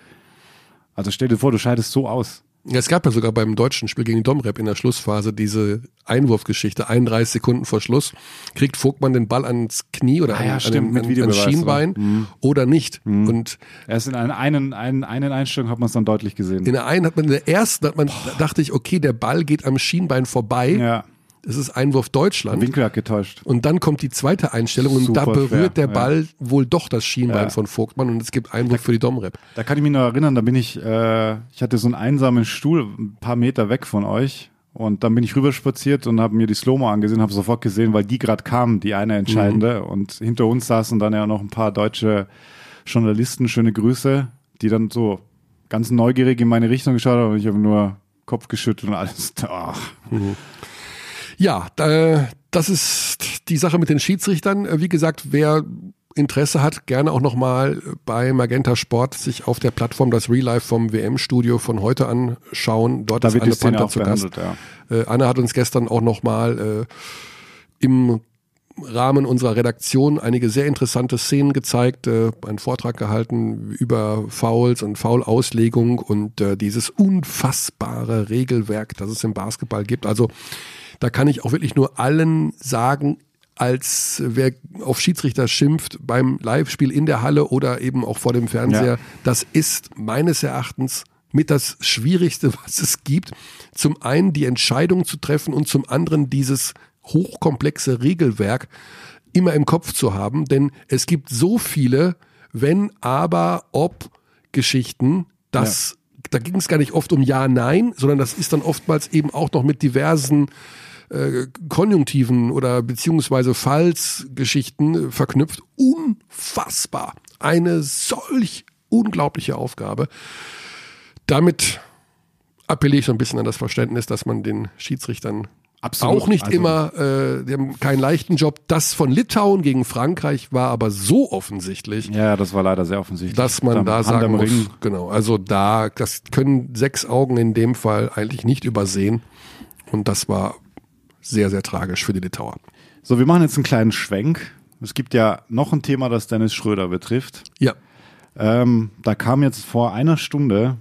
Speaker 3: Also stell dir vor, du scheidest so aus.
Speaker 1: Ja, es gab ja sogar beim deutschen Spiel gegen Domrep in der Schlussphase diese Einwurfgeschichte, 31 Sekunden vor Schluss, kriegt Vogtmann den Ball ans Knie oder
Speaker 3: Ah
Speaker 1: an,
Speaker 3: ja, stimmt,
Speaker 1: an,
Speaker 3: mit
Speaker 1: an,
Speaker 3: Videobeweis,
Speaker 1: Schienbein
Speaker 3: oder? Mhm.
Speaker 1: oder nicht. Und
Speaker 3: Erst in einer einen, einen, einen Einstellung hat man es dann deutlich gesehen.
Speaker 1: in der einen hat man, in der ersten hat man, dachte ich, okay, der Ball geht am Schienbein vorbei.
Speaker 3: ja,
Speaker 1: Es ist Einwurf Deutschland.
Speaker 3: Winkel hat getäuscht.
Speaker 1: Und dann kommt die zweite Einstellung und da berührt
Speaker 3: schwer,
Speaker 1: der
Speaker 3: ja.
Speaker 1: Ball wohl doch das Schienbein
Speaker 3: Ja.
Speaker 1: von Vogtmann und es gibt Einwurf für die Domrep.
Speaker 3: Da kann ich mich noch erinnern, da bin ich, äh, ich hatte so einen einsamen Stuhl ein paar Meter weg von euch und dann bin ich rüberspaziert und habe mir die Slow-Mo angesehen, habe sofort gesehen, weil die gerade kam, die eine entscheidende
Speaker 1: Mhm.
Speaker 3: und hinter uns saßen dann ja noch ein paar deutsche Journalisten, schöne Grüße, die dann so ganz neugierig in meine Richtung geschaut haben und ich habe nur Kopf geschüttelt und alles. Ach,
Speaker 1: Ja, da, das ist die Sache mit den Schiedsrichtern. Äh, Wie gesagt, wer Interesse hat, gerne auch nochmal bei Magenta Sport sich auf der Plattform das Real Life vom WM-Studio von heute anschauen. Dort
Speaker 3: da
Speaker 1: ist Anne Panther
Speaker 3: auch
Speaker 1: zu Gast.
Speaker 3: ja.
Speaker 1: Äh, Anne hat uns gestern auch nochmal äh, im Rahmen unserer Redaktion einige sehr interessante Szenen gezeigt, äh, einen Vortrag gehalten über Fouls und Foul-Auslegung und äh, dieses unfassbare Regelwerk, das es im Basketball gibt. Also da kann ich auch wirklich nur allen sagen, als wer auf Schiedsrichter schimpft beim Live-Spiel in der Halle oder eben auch vor dem Fernseher,
Speaker 3: Ja.
Speaker 1: das ist meines Erachtens mit das Schwierigste, *laughs* was es gibt. Zum einen die Entscheidung zu treffen und zum anderen dieses hochkomplexe Regelwerk immer im Kopf zu haben, denn es gibt so viele wenn, aber, ob Geschichten, dass da ging es gar nicht oft um Ja, Nein, sondern das ist dann oftmals eben auch noch mit diversen äh, Konjunktiven oder beziehungsweise Fallsgeschichten verknüpft. Unfassbar. Eine solch unglaubliche Aufgabe. Damit appelliere ich so ein bisschen an das Verständnis, dass man den Schiedsrichtern
Speaker 3: Absolut.
Speaker 1: auch nicht
Speaker 3: Also-
Speaker 1: immer, äh, die haben keinen leichten Job. Das von Litauen gegen Frankreich war aber so offensichtlich,
Speaker 3: Ja, das war leider sehr offensichtlich.
Speaker 1: dass man da
Speaker 3: am
Speaker 1: sagen muss,
Speaker 3: Ring.
Speaker 1: genau, also da, das können sechs Augen in dem Fall eigentlich nicht übersehen. Und das war sehr, sehr tragisch für die Litauer.
Speaker 3: So, wir machen jetzt einen kleinen Schwenk. Es gibt ja noch ein Thema, das Dennis Schröder betrifft.
Speaker 1: Ja,
Speaker 3: Ähm, da kam jetzt vor einer Stunde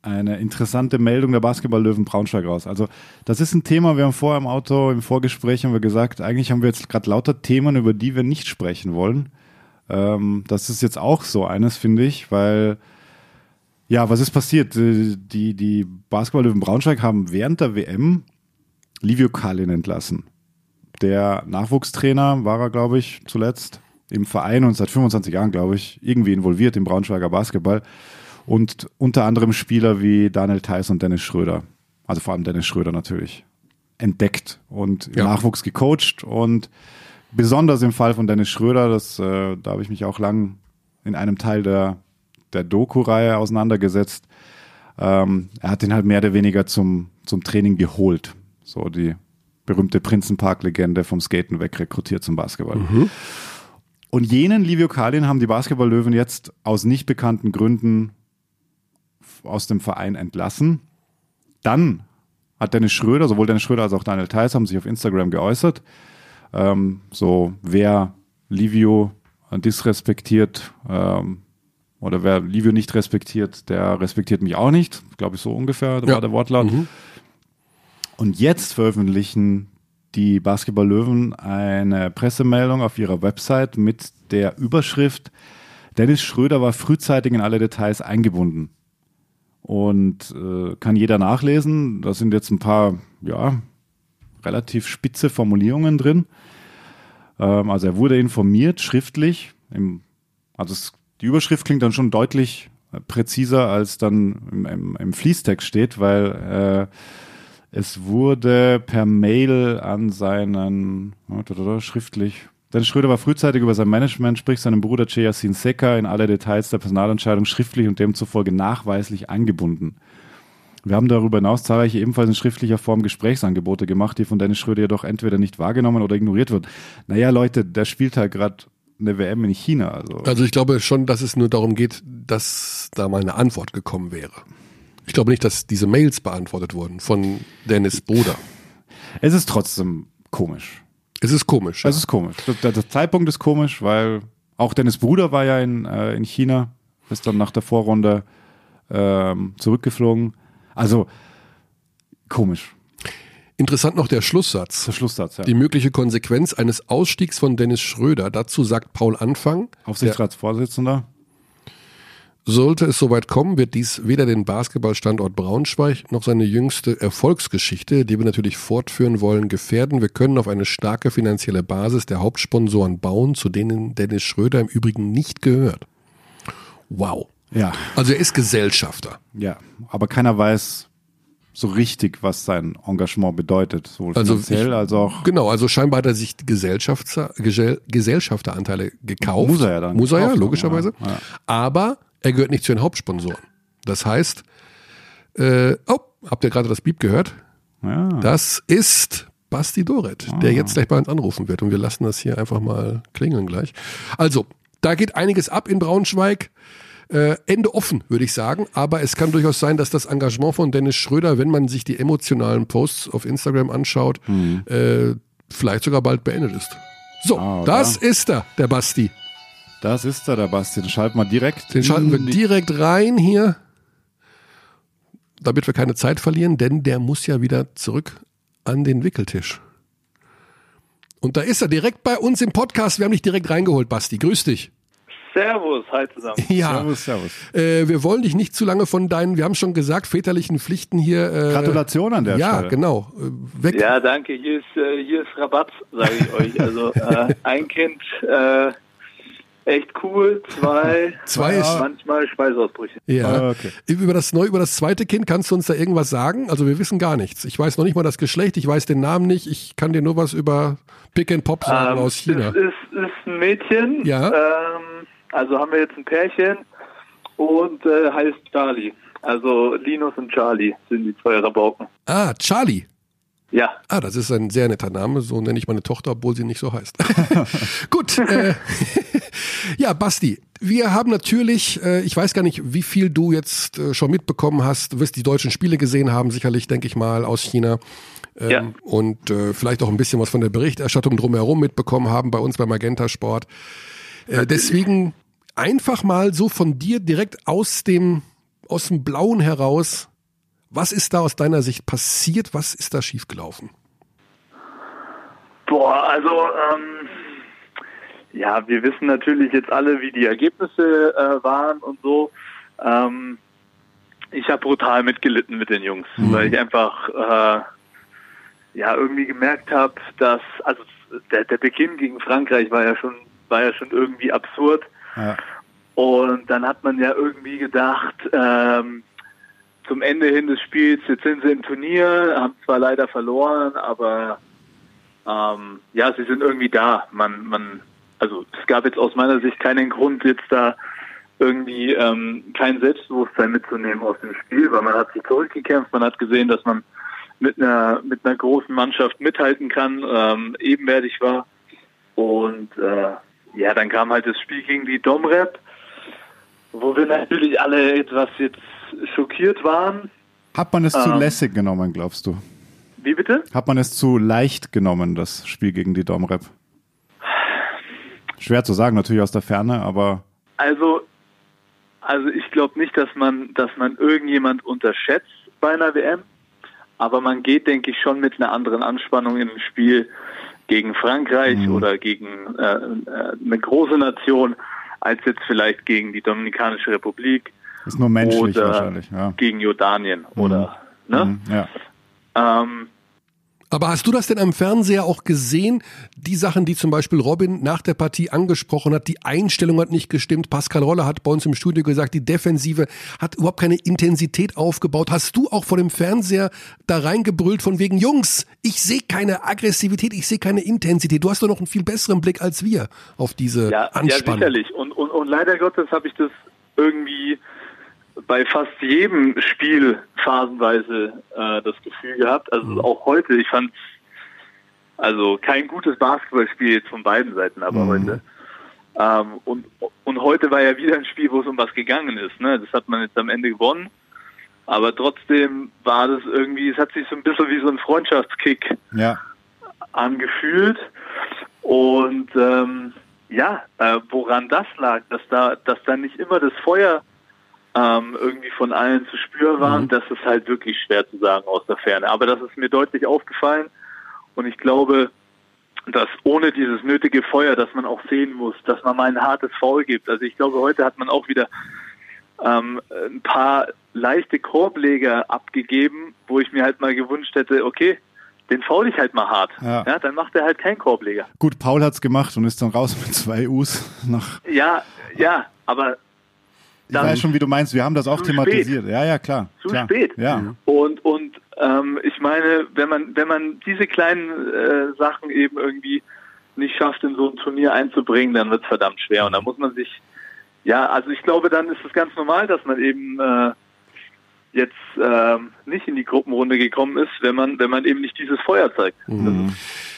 Speaker 3: eine interessante Meldung der Basketball-Löwen Braunschweig raus. Also das ist ein Thema, wir haben vorher im Auto, im Vorgespräch haben wir gesagt, eigentlich haben wir jetzt gerade lauter Themen, über die wir nicht sprechen wollen. Ähm, das ist jetzt auch so eines, finde ich, weil ja, was ist passiert? Die, die Basketball-Löwen Braunschweig haben während der WM Livio Kalin entlassen. Der Nachwuchstrainer war er, glaube ich, zuletzt im Verein und seit 25 Jahren, glaube ich, irgendwie involviert im Braunschweiger Basketball. Und unter anderem Spieler wie Daniel Theiss und Dennis Schröder, also vor allem Dennis Schröder natürlich, entdeckt und im
Speaker 1: Ja.
Speaker 3: Nachwuchs gecoacht. Und besonders im Fall von Dennis Schröder, das, äh, da habe ich mich auch lang in einem Teil der, der Doku-Reihe auseinandergesetzt. Ähm, er hat ihn halt mehr oder weniger zum, zum Training geholt. So die berühmte Prinzenpark-Legende vom Skaten wegrekrutiert zum Basketball. Und jenen Livio Kalin haben die Basketball-Löwen jetzt aus nicht bekannten Gründen aus dem Verein entlassen. Dann hat Dennis Schröder, sowohl Dennis Schröder als auch Daniel Theiss haben sich auf Instagram geäußert. Ähm, so, wer Livio disrespektiert ähm, oder wer Livio nicht respektiert, der respektiert mich auch nicht. Glaube ich, so ungefähr
Speaker 1: Ja.
Speaker 3: war der Wortlaut. Und jetzt veröffentlichen die Basketball-Löwen eine Pressemeldung auf ihrer Website mit der Überschrift Dennis Schröder war frühzeitig in alle Details eingebunden. Und äh, kann jeder nachlesen. Da sind jetzt ein paar, ja, relativ spitze Formulierungen drin. Ähm, also er wurde informiert, schriftlich. Im, also es, die Überschrift klingt dann schon deutlich äh, präziser, als dann im, im, im Fließtext steht, weil äh, es wurde per Mail an seinen, schriftlich, Dennis Schröder war frühzeitig über sein Management, sprich seinem Bruder Ceyasin Seka, in alle Details der Personalentscheidung schriftlich und demzufolge nachweislich eingebunden. Wir haben darüber hinaus zahlreiche ebenfalls in schriftlicher Form Gesprächsangebote gemacht, die von Dennis Schröder jedoch entweder nicht wahrgenommen oder ignoriert wird. Naja, Leute, der spielt halt gerade eine WM in China. Also
Speaker 1: also ich glaube schon, dass es nur darum geht, dass da mal eine Antwort gekommen wäre. Ich glaube nicht, dass diese Mails beantwortet wurden von Dennis Bruder.
Speaker 3: es ist trotzdem komisch.
Speaker 1: Es ist komisch.
Speaker 3: Es ist komisch. Der, der Zeitpunkt ist komisch, weil auch Dennis Bruder war ja in, äh, in China, ist dann nach der Vorrunde ähm, zurückgeflogen. Also komisch.
Speaker 1: Interessant noch der Schlusssatz.
Speaker 3: Der Schlusssatz, ja.
Speaker 1: Die mögliche Konsequenz eines Ausstiegs von Dennis Schröder. Dazu sagt Paul Anfang,
Speaker 3: Aufsichtsratsvorsitzender.
Speaker 1: Sollte es soweit kommen, wird dies weder den Basketballstandort Braunschweig noch seine jüngste Erfolgsgeschichte, die wir natürlich fortführen wollen, gefährden. Wir können auf eine starke finanzielle Basis der Hauptsponsoren bauen, zu denen Dennis Schröder im Übrigen nicht gehört. Wow.
Speaker 3: Ja,
Speaker 1: Also er ist Gesellschafter.
Speaker 3: ja. Aber keiner weiß so richtig, was sein Engagement bedeutet, sowohl
Speaker 1: Also
Speaker 3: finanziell
Speaker 1: ich-
Speaker 3: als auch.
Speaker 1: Genau, also scheinbar hat er sich Gesellschafter, Gesell, Gesellschafteranteile gekauft.
Speaker 3: Muss er ja dann
Speaker 1: Muss er ja, logischerweise.
Speaker 3: ja.
Speaker 1: Aber er gehört nicht zu den Hauptsponsoren. Das heißt, äh, oh, habt ihr gerade das Beep gehört?
Speaker 3: Ja.
Speaker 1: Das ist Basti Doret,
Speaker 3: Ah.
Speaker 1: der jetzt gleich bei uns anrufen wird. Und wir lassen das hier einfach mal klingeln gleich. Also, da geht einiges ab in Braunschweig. Äh, Ende offen, würde ich sagen. Aber es kann durchaus sein, dass das Engagement von Dennis Schröder, wenn man sich die emotionalen Posts auf Instagram anschaut, äh, vielleicht sogar bald beendet ist. So,
Speaker 3: Hm. Ah,
Speaker 1: das ist er, der Basti.
Speaker 3: Das ist er, der Basti. Den schalten wir direkt.
Speaker 1: Den schalten wir direkt rein hier, damit wir keine Zeit verlieren, denn der muss ja wieder zurück an den Wickeltisch. Und da ist er direkt bei uns im Podcast. Wir haben dich direkt reingeholt, Basti. Grüß dich.
Speaker 6: Servus, hi zusammen. *laughs*
Speaker 1: Ja,
Speaker 3: Servus, servus.
Speaker 1: Äh, wir wollen dich nicht zu lange von deinen, wir haben schon gesagt, väterlichen Pflichten hier. Äh,
Speaker 3: Gratulation an der
Speaker 1: Ja,
Speaker 3: Stelle.
Speaker 1: genau. Äh, weg.
Speaker 6: Ja, danke. Hier ist, äh, hier ist Rabatt, sage ich euch. Also *laughs* äh, ein Kind, äh, echt cool. Zwei, *laughs*
Speaker 1: Zwei ist-
Speaker 6: manchmal Speiseausbrüche.
Speaker 1: Ja.
Speaker 3: Ah, okay.
Speaker 1: Über das neu, über das zweite Kind kannst du uns da irgendwas sagen? Also wir wissen gar nichts. Ich weiß noch nicht mal das Geschlecht, ich weiß den Namen nicht. Ich kann dir nur was über Pick and Pop sagen
Speaker 6: Ähm,
Speaker 1: aus China.
Speaker 6: Es ist, ist ein Mädchen.
Speaker 1: Ja.
Speaker 6: Ähm, also haben wir jetzt ein Pärchen und äh, heißt Charlie. Also Linus und Charlie sind die zwei Rabauken.
Speaker 1: Ah, Charlie.
Speaker 6: Ja.
Speaker 1: Ah, das ist ein sehr netter Name. So nenne ich meine Tochter, obwohl sie nicht so heißt. *laughs* Gut. Äh, *laughs* ja, Basti, wir haben natürlich, äh, ich weiß gar nicht, wie viel du jetzt äh, schon mitbekommen hast. Du wirst die deutschen Spiele gesehen haben, sicherlich, denke ich mal, aus China. Ähm,
Speaker 6: Ja.
Speaker 1: Und äh, vielleicht auch ein bisschen was von der Berichterstattung drumherum mitbekommen haben bei uns beim Magenta Sport. Äh, deswegen einfach mal so von dir direkt aus dem, aus dem Blauen heraus. Was ist da aus deiner Sicht passiert? Was ist da schiefgelaufen?
Speaker 6: Boah, also ähm, ja, wir wissen natürlich jetzt alle, wie die Ergebnisse äh, waren und so. Ähm, ich habe brutal mitgelitten mit den Jungs, weil ich einfach äh, ja irgendwie gemerkt habe, dass also der, der Beginn gegen Frankreich war ja schon war ja schon irgendwie absurd. Und dann hat man ja irgendwie gedacht, ähm, zum Ende hin des Spiels, jetzt sind sie im Turnier, haben zwar leider verloren, aber ähm, ja, sie sind irgendwie da. Man, man, also es gab jetzt aus meiner Sicht keinen Grund, jetzt da irgendwie ähm, kein Selbstbewusstsein mitzunehmen aus dem Spiel, weil man hat sich zurückgekämpft, man hat gesehen, dass man mit einer mit einer großen Mannschaft mithalten kann, ähm, ebenwertig war. Und äh, ja, dann kam halt das Spiel gegen die Domrep, wo wir natürlich alle etwas jetzt schockiert waren.
Speaker 3: Hat man es zu
Speaker 6: Ähm.
Speaker 3: lässig genommen, glaubst du?
Speaker 6: Wie bitte?
Speaker 3: Hat man es zu leicht genommen, das Spiel gegen die Domrep? Schwer zu sagen, natürlich aus der Ferne, aber
Speaker 6: Also, also ich glaube nicht, dass man, dass man irgendjemand unterschätzt bei einer WM, aber man geht, denke ich, schon mit einer anderen Anspannung in ein Spiel gegen Frankreich oder gegen äh, äh, eine große Nation als jetzt vielleicht gegen die Dominikanische Republik
Speaker 3: ist nur menschlich
Speaker 6: oder
Speaker 3: wahrscheinlich. Ja.
Speaker 6: gegen Jordanien oder ne?
Speaker 3: Mhm, ja.
Speaker 6: Ähm,
Speaker 1: Aber hast du das denn am Fernseher auch gesehen? Die Sachen, die zum Beispiel Robin nach der Partie angesprochen hat, die Einstellung hat nicht gestimmt. Pascal Roller hat bei uns im Studio gesagt, die Defensive hat überhaupt keine Intensität aufgebaut. Hast du auch vor dem Fernseher da reingebrüllt von wegen, Jungs, ich sehe keine Aggressivität, ich sehe keine Intensität. Du hast doch noch einen viel besseren Blick als wir auf diese
Speaker 6: Ja, ja
Speaker 1: Anspannung.
Speaker 6: sicherlich. Und, und, und leider Gottes habe ich das irgendwie bei fast jedem Spiel phasenweise äh, das Gefühl gehabt. Also auch heute, ich fand also kein gutes Basketballspiel jetzt von beiden Seiten, aber heute. Ähm, und, und heute war ja wieder ein Spiel, wo es um was gegangen ist. Ne? Das hat man jetzt am Ende gewonnen. Aber trotzdem war das irgendwie, es hat sich so ein bisschen wie so ein Freundschaftskick
Speaker 3: ja.
Speaker 6: angefühlt. Und ähm, ja, äh, woran das lag, dass da, dass da nicht immer das Feuer ähm, irgendwie von allen zu spüren war, das ist halt wirklich schwer zu sagen aus der Ferne. Aber das ist mir deutlich aufgefallen und ich glaube, dass ohne dieses nötige Feuer, dass man auch sehen muss, dass man mal ein hartes Foul gibt. Also ich glaube, heute hat man auch wieder ähm, ein paar leichte Korbleger abgegeben, wo ich mir halt mal gewünscht hätte, okay, den faul ich halt mal hart.
Speaker 3: Ja.
Speaker 6: Ja. dann macht er halt keinen Korbleger.
Speaker 3: Gut, Paul hat's gemacht und ist dann raus mit zwei U's nach.
Speaker 6: Ja, ja, aber
Speaker 3: Ich weiß schon, wie du meinst. Wir haben das auch thematisiert. Ja, ja, klar.
Speaker 6: zu
Speaker 3: klar.
Speaker 6: spät.
Speaker 3: Ja.
Speaker 6: Und und ähm, ich meine, wenn man wenn man diese kleinen äh, Sachen eben irgendwie nicht schafft, in so ein Turnier einzubringen, dann wird's verdammt schwer. Und da muss man sich, ja, also ich glaube, dann ist es ganz normal, dass man eben äh, jetzt ähm, nicht in die Gruppenrunde gekommen ist, wenn man wenn man eben nicht dieses Feuer zeigt. Das,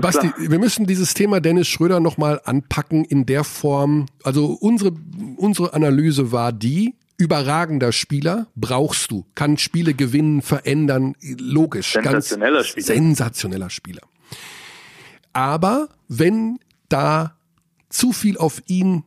Speaker 1: Basti,
Speaker 6: klar.
Speaker 1: wir müssen dieses Thema Dennis Schröder nochmal anpacken in der Form. Also unsere, unsere Analyse war die, überragender Spieler brauchst du, kann Spiele gewinnen, verändern, logisch.
Speaker 6: Sensationeller Spieler.
Speaker 1: Sensationeller Spieler. Aber wenn da zu viel auf ihn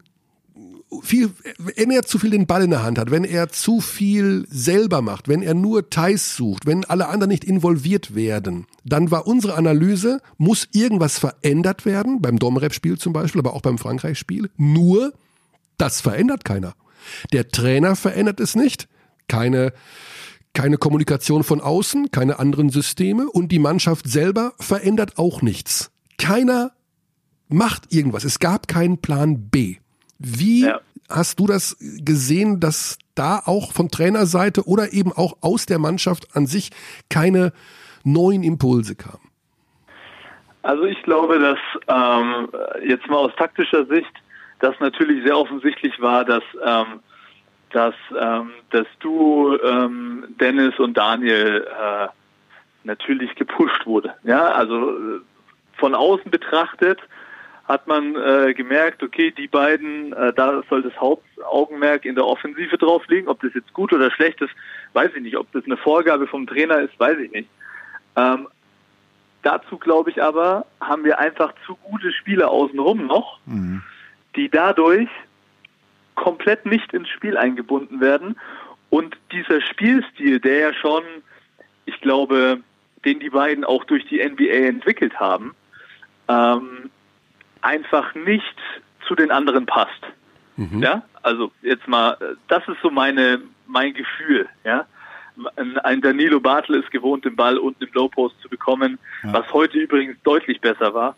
Speaker 1: viel, wenn er zu viel den Ball in der Hand hat, wenn er zu viel selber macht, wenn er nur Thais sucht, wenn alle anderen nicht involviert werden, dann war unsere Analyse, muss irgendwas verändert werden, beim Domrep-Spiel zum Beispiel, aber auch beim Frankreich-Spiel, nur Das verändert keiner. Der Trainer verändert es nicht. Keine, keine Kommunikation von außen, keine anderen Systeme und die Mannschaft selber verändert auch nichts. Keiner macht irgendwas. Es gab keinen Plan B. Wie
Speaker 6: Ja.
Speaker 1: Hast du das gesehen, dass da auch von Trainerseite oder eben auch aus der Mannschaft an sich keine neuen Impulse kamen?
Speaker 6: Also ich glaube, dass ähm, jetzt mal aus taktischer Sicht, das natürlich sehr offensichtlich war, dass ähm, dass ähm, das Duo ähm, Dennis und Daniel äh, natürlich gepusht wurde. Ja, also äh, von außen betrachtet hat man äh, gemerkt, okay, die beiden, äh, da soll das Hauptaugenmerk in der Offensive drauf liegen. Ob das jetzt gut oder schlecht ist, weiß ich nicht. Ob das eine Vorgabe vom Trainer ist, weiß ich nicht. Ähm, dazu glaube ich aber, haben wir einfach zu gute Spieler außenrum noch, die dadurch komplett nicht ins Spiel eingebunden werden. Und dieser Spielstil, der ja schon, ich glaube, den die beiden auch durch die NBA entwickelt haben, ähm, einfach nicht zu den anderen passt. Ja, also jetzt mal, das ist so meine mein Gefühl. Ja, ein, Danilo Bartel ist gewohnt, den Ball unten im Low Post zu bekommen, was heute übrigens deutlich besser war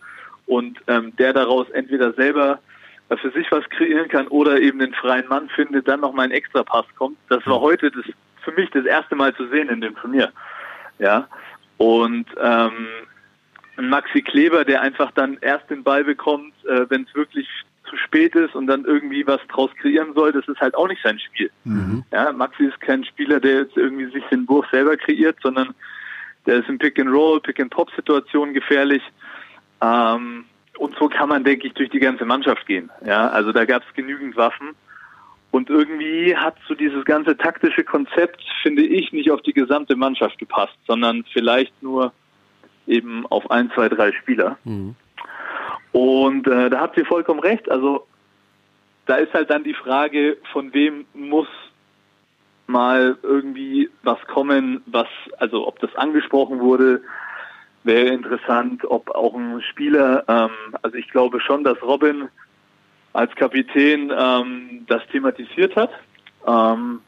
Speaker 6: und ähm, der daraus entweder selber für sich was kreieren kann oder eben den freien Mann findet, dann noch mal ein extra Pass kommt. Das war heute das für mich das erste Mal zu sehen in dem Turnier. Ja, und ähm, ein Maxi Kleber, der einfach dann erst den Ball bekommt, äh, wenn es wirklich zu spät ist und dann irgendwie was draus kreieren soll, das ist halt auch nicht sein Spiel. Ja, Maxi ist kein Spieler, der jetzt irgendwie sich den Wurf selber kreiert, sondern der ist in Pick-and-Roll, Pick-and-Pop-Situationen gefährlich. Ähm, und so kann man, denke ich, durch die ganze Mannschaft gehen. Ja, also da gab es genügend Waffen. Und irgendwie hat so dieses ganze taktische Konzept, finde ich, nicht auf die gesamte Mannschaft gepasst, sondern vielleicht nur eben auf ein, zwei, drei Spieler. Und äh, da habt ihr vollkommen recht. Also da ist halt dann die Frage, von wem muss mal irgendwie was kommen, was, also ob das angesprochen wurde, wäre interessant, ob auch ein Spieler, ähm, also ich glaube schon, dass Robin als Kapitän ähm, das thematisiert hat. Ähm,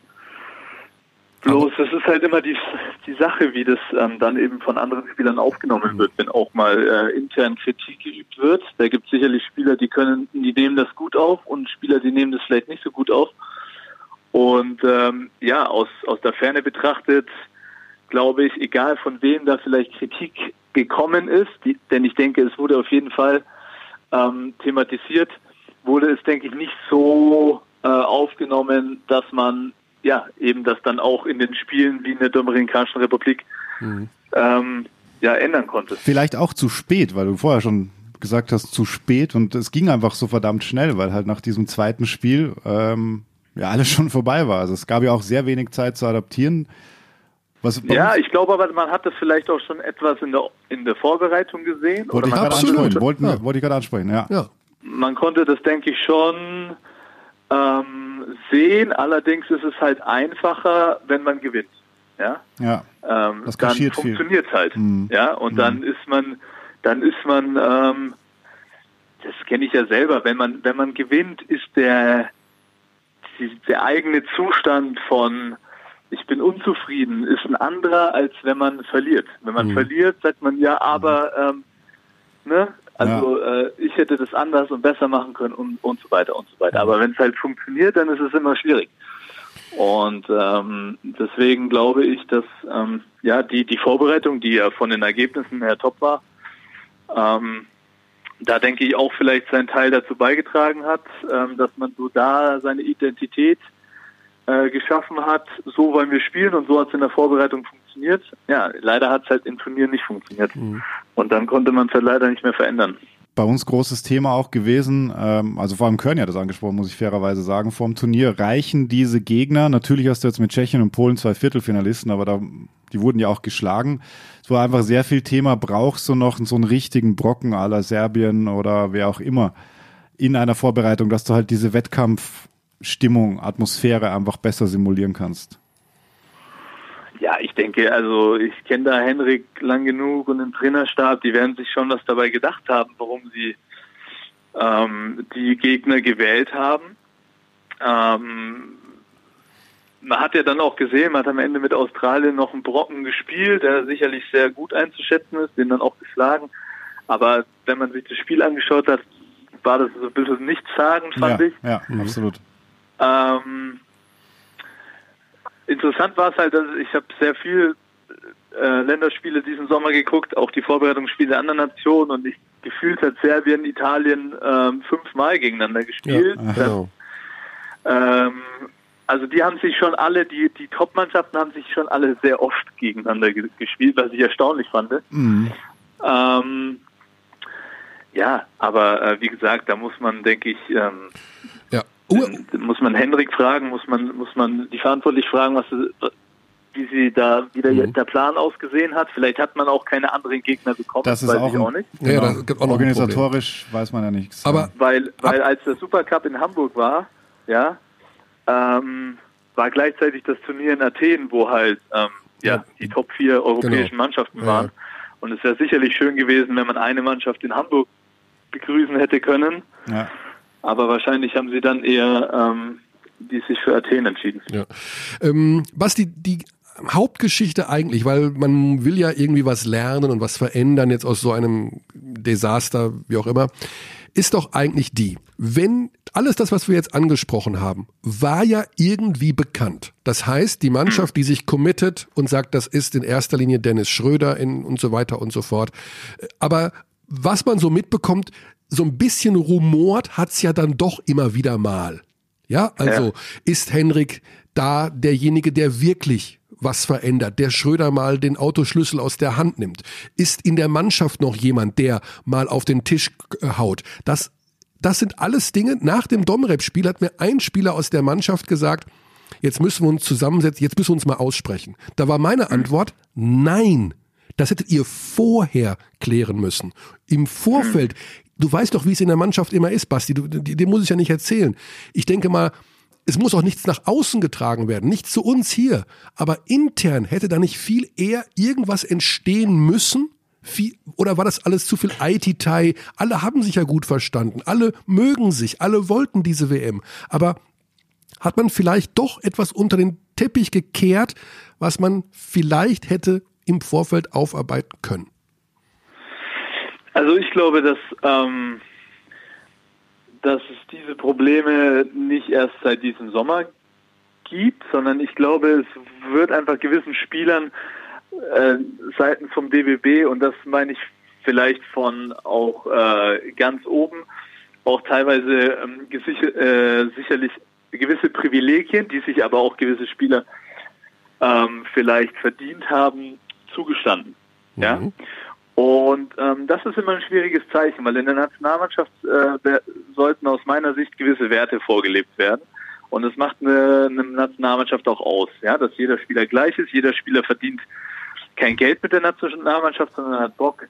Speaker 6: bloß es ist halt immer die, die Sache, wie das ähm, dann eben von anderen Spielern aufgenommen wird, wenn auch mal äh, intern Kritik geübt wird. Da gibt es sicherlich Spieler, die können, die nehmen das gut auf und Spieler, die nehmen das vielleicht nicht so gut auf. Und ähm, ja, aus, aus der Ferne betrachtet, glaube ich, egal von wem da vielleicht Kritik gekommen ist, die, denn ich denke, es wurde auf jeden Fall ähm, thematisiert, wurde es, denke ich, nicht so äh, aufgenommen, dass man ja eben das dann auch in den Spielen wie in der Dominikanischen Republik ähm, ja ändern konnte.
Speaker 3: Vielleicht auch zu spät, weil du vorher schon gesagt hast, zu spät und es ging einfach so verdammt schnell, weil halt nach diesem zweiten Spiel ähm, ja alles schon vorbei war. Also es gab ja auch sehr wenig Zeit zu adaptieren. Was
Speaker 6: Ja,
Speaker 3: uns-
Speaker 6: ich glaube aber, man hat das vielleicht auch schon etwas in der in der Vorbereitung gesehen
Speaker 3: wollte ich
Speaker 6: man,
Speaker 3: gerade
Speaker 1: Absolut.
Speaker 3: ansprechen. Wollten,
Speaker 1: Ja.
Speaker 3: Wollte ich gerade ansprechen, ja.
Speaker 1: Ja.
Speaker 6: man konnte das, denke ich, schon ähm, sehen. Allerdings ist es halt einfacher, wenn man gewinnt. Ja,
Speaker 3: Ja.
Speaker 6: ähm,
Speaker 3: Das
Speaker 6: dann
Speaker 3: kaschiert viel.
Speaker 6: funktioniert halt.
Speaker 3: Mhm.
Speaker 6: Ja, und dann ist man, dann ist man, ähm, das kenne ich ja selber. Wenn man, wenn man gewinnt, ist der die, der eigene Zustand von ich bin unzufrieden ist ein anderer, als wenn man verliert. Wenn man verliert, sagt man ja, aber ähm, ne, also äh, ich hätte das anders und besser machen können und, und so weiter und so weiter. Aber wenn es halt funktioniert, dann ist es immer schwierig. Und ähm, deswegen glaube ich, dass ähm, ja die die Vorbereitung, die ja von den Ergebnissen her top war, ähm, da denke ich auch vielleicht seinen Teil dazu beigetragen hat, ähm, dass man so da seine Identität äh, geschaffen hat. So wollen wir spielen und so hat es in der Vorbereitung funktioniert. Ja, leider hat es halt im Turnier nicht funktioniert. Und dann konnte man es halt leider nicht mehr verändern.
Speaker 3: Bei uns großes Thema auch gewesen, ähm, also vor allem Köln ja das angesprochen, muss ich fairerweise sagen, vor dem Turnier reichen diese Gegner, natürlich hast du jetzt mit Tschechien und Polen zwei Viertelfinalisten, aber da, die wurden ja auch geschlagen. Es war einfach sehr viel Thema, brauchst du noch so einen richtigen Brocken aller Serbien oder wer auch immer in einer Vorbereitung, dass du halt diese Wettkampfstimmung, Atmosphäre einfach besser simulieren kannst.
Speaker 6: Ja, ich denke, also ich kenne da Henrik lang genug und den Trainerstab, die werden sich schon was dabei gedacht haben, warum sie ähm, die Gegner gewählt haben. Ähm, man hat ja dann auch gesehen, man hat am Ende mit Australien noch einen Brocken gespielt, der sicherlich sehr gut einzuschätzen ist, den dann auch geschlagen. Aber wenn man sich das Spiel angeschaut hat, war das so ein bisschen nichtssagend, fand
Speaker 3: ja,
Speaker 6: ich.
Speaker 3: ja, absolut.
Speaker 6: Ähm, interessant war es halt, dass ich habe sehr viel äh, Länderspiele diesen Sommer geguckt, auch die Vorbereitungsspiele anderer Nationen und ich gefühlt hat Serbien, Italien ähm, fünfmal gegeneinander gespielt.
Speaker 3: Ja,
Speaker 1: Genau.
Speaker 6: Ähm, also die haben sich schon alle, die, die Top-Mannschaften haben sich schon alle sehr oft gegeneinander ge gespielt, was ich erstaunlich fand.
Speaker 3: Mhm.
Speaker 6: Ähm, ja, aber äh, wie gesagt, da muss man, denke ich, ähm,
Speaker 1: Ja. Uh,
Speaker 6: muss man Hendrik fragen, muss man, muss man die verantwortlich fragen, was wie sie da, wie der,
Speaker 1: Mhm.
Speaker 6: der Plan ausgesehen hat. Vielleicht hat man auch keine anderen Gegner bekommen,
Speaker 3: Das ist
Speaker 6: weiß
Speaker 3: auch,
Speaker 6: ich auch
Speaker 3: ein,
Speaker 6: nicht.
Speaker 1: Ja, ja,
Speaker 3: genau,
Speaker 1: gibt auch noch ein
Speaker 3: organisatorisch weiß man ja nichts.
Speaker 1: Aber
Speaker 6: Weil, weil als der Supercup in Hamburg war, ja, ähm, war gleichzeitig das Turnier in Athen, wo halt ähm, ja,
Speaker 1: Ja.
Speaker 6: die Top vier europäischen
Speaker 1: Genau.
Speaker 6: Mannschaften
Speaker 1: Ja,
Speaker 6: waren.
Speaker 1: ja.
Speaker 6: Und es wäre sicherlich schön gewesen, wenn man eine Mannschaft in Hamburg begrüßen hätte können.
Speaker 3: ja.
Speaker 6: Aber wahrscheinlich haben sie dann eher ähm, die sich für Athen entschieden.
Speaker 1: Ja. Ähm, Basti, die Hauptgeschichte eigentlich, weil man will ja irgendwie was lernen und was verändern jetzt aus so einem Desaster, wie auch immer, ist doch eigentlich die, wenn alles das, was wir jetzt angesprochen haben, war ja irgendwie bekannt. Das heißt, die Mannschaft, die sich committet und sagt, das ist in erster Linie Dennis Schröder in, und so weiter und so fort. Aber was man so mitbekommt, so ein bisschen rumort hat's ja dann doch immer wieder mal. Ja, also
Speaker 6: Ja.
Speaker 1: ist Henrik da derjenige, der wirklich was verändert, der Schröder mal den Autoschlüssel aus der Hand nimmt? Ist in der Mannschaft noch jemand, der mal auf den Tisch äh, haut? Das, das sind alles Dinge. Nach dem Domrep-Spiel hat mir ein Spieler aus der Mannschaft gesagt, jetzt müssen wir uns zusammensetzen, jetzt müssen wir uns mal aussprechen. Da war meine Antwort, nein. Das hättet ihr vorher klären müssen. Im Vorfeld. Du weißt doch, wie es in der Mannschaft immer ist, Basti. Du, dir muss ich ja nicht erzählen. Ich denke mal, es muss auch nichts nach außen getragen werden, nichts zu uns hier. Aber intern hätte da nicht viel eher irgendwas entstehen müssen? Viel, oder war das alles zu viel Aititei? Alle haben sich ja gut verstanden, alle mögen sich, alle wollten diese WM. Aber hat man vielleicht doch etwas unter den Teppich gekehrt, was man vielleicht hätte im Vorfeld aufarbeiten können?
Speaker 6: Also ich glaube, dass, ähm, dass es diese Probleme nicht erst seit diesem Sommer gibt, sondern ich glaube, es wird einfach gewissen Spielern äh, seitens vom DBB und das meine ich vielleicht von auch äh, ganz oben auch teilweise ähm, gesicher, äh, sicherlich gewisse Privilegien, die sich aber auch gewisse Spieler ähm, vielleicht verdient haben, zugestanden. Ja. Und ähm, das ist immer ein schwieriges Zeichen, weil in der Nationalmannschaft äh, sollten aus meiner Sicht gewisse Werte vorgelebt werden. Und es macht eine, eine Nationalmannschaft auch aus, ja, dass jeder Spieler gleich ist, jeder Spieler verdient kein Geld mit der Nationalmannschaft, sondern hat Bock,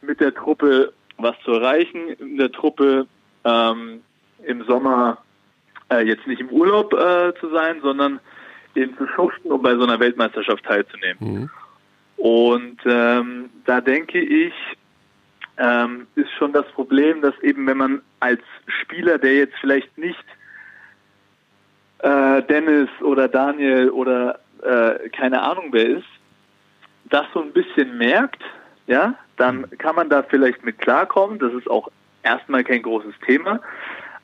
Speaker 6: mit der Truppe was zu erreichen, in der Truppe ähm, im Sommer äh, jetzt nicht im Urlaub äh, zu sein, sondern eben zu schuften, um bei so einer Weltmeisterschaft teilzunehmen.
Speaker 1: Mhm.
Speaker 6: Und ähm, da denke ich, ähm, ist schon das Problem, dass eben wenn man als Spieler, der jetzt vielleicht nicht äh, Dennis oder Daniel oder äh, keine Ahnung wer ist, das so ein bisschen merkt, ja, dann kann man da vielleicht mit klarkommen. Das ist auch erstmal kein großes Thema.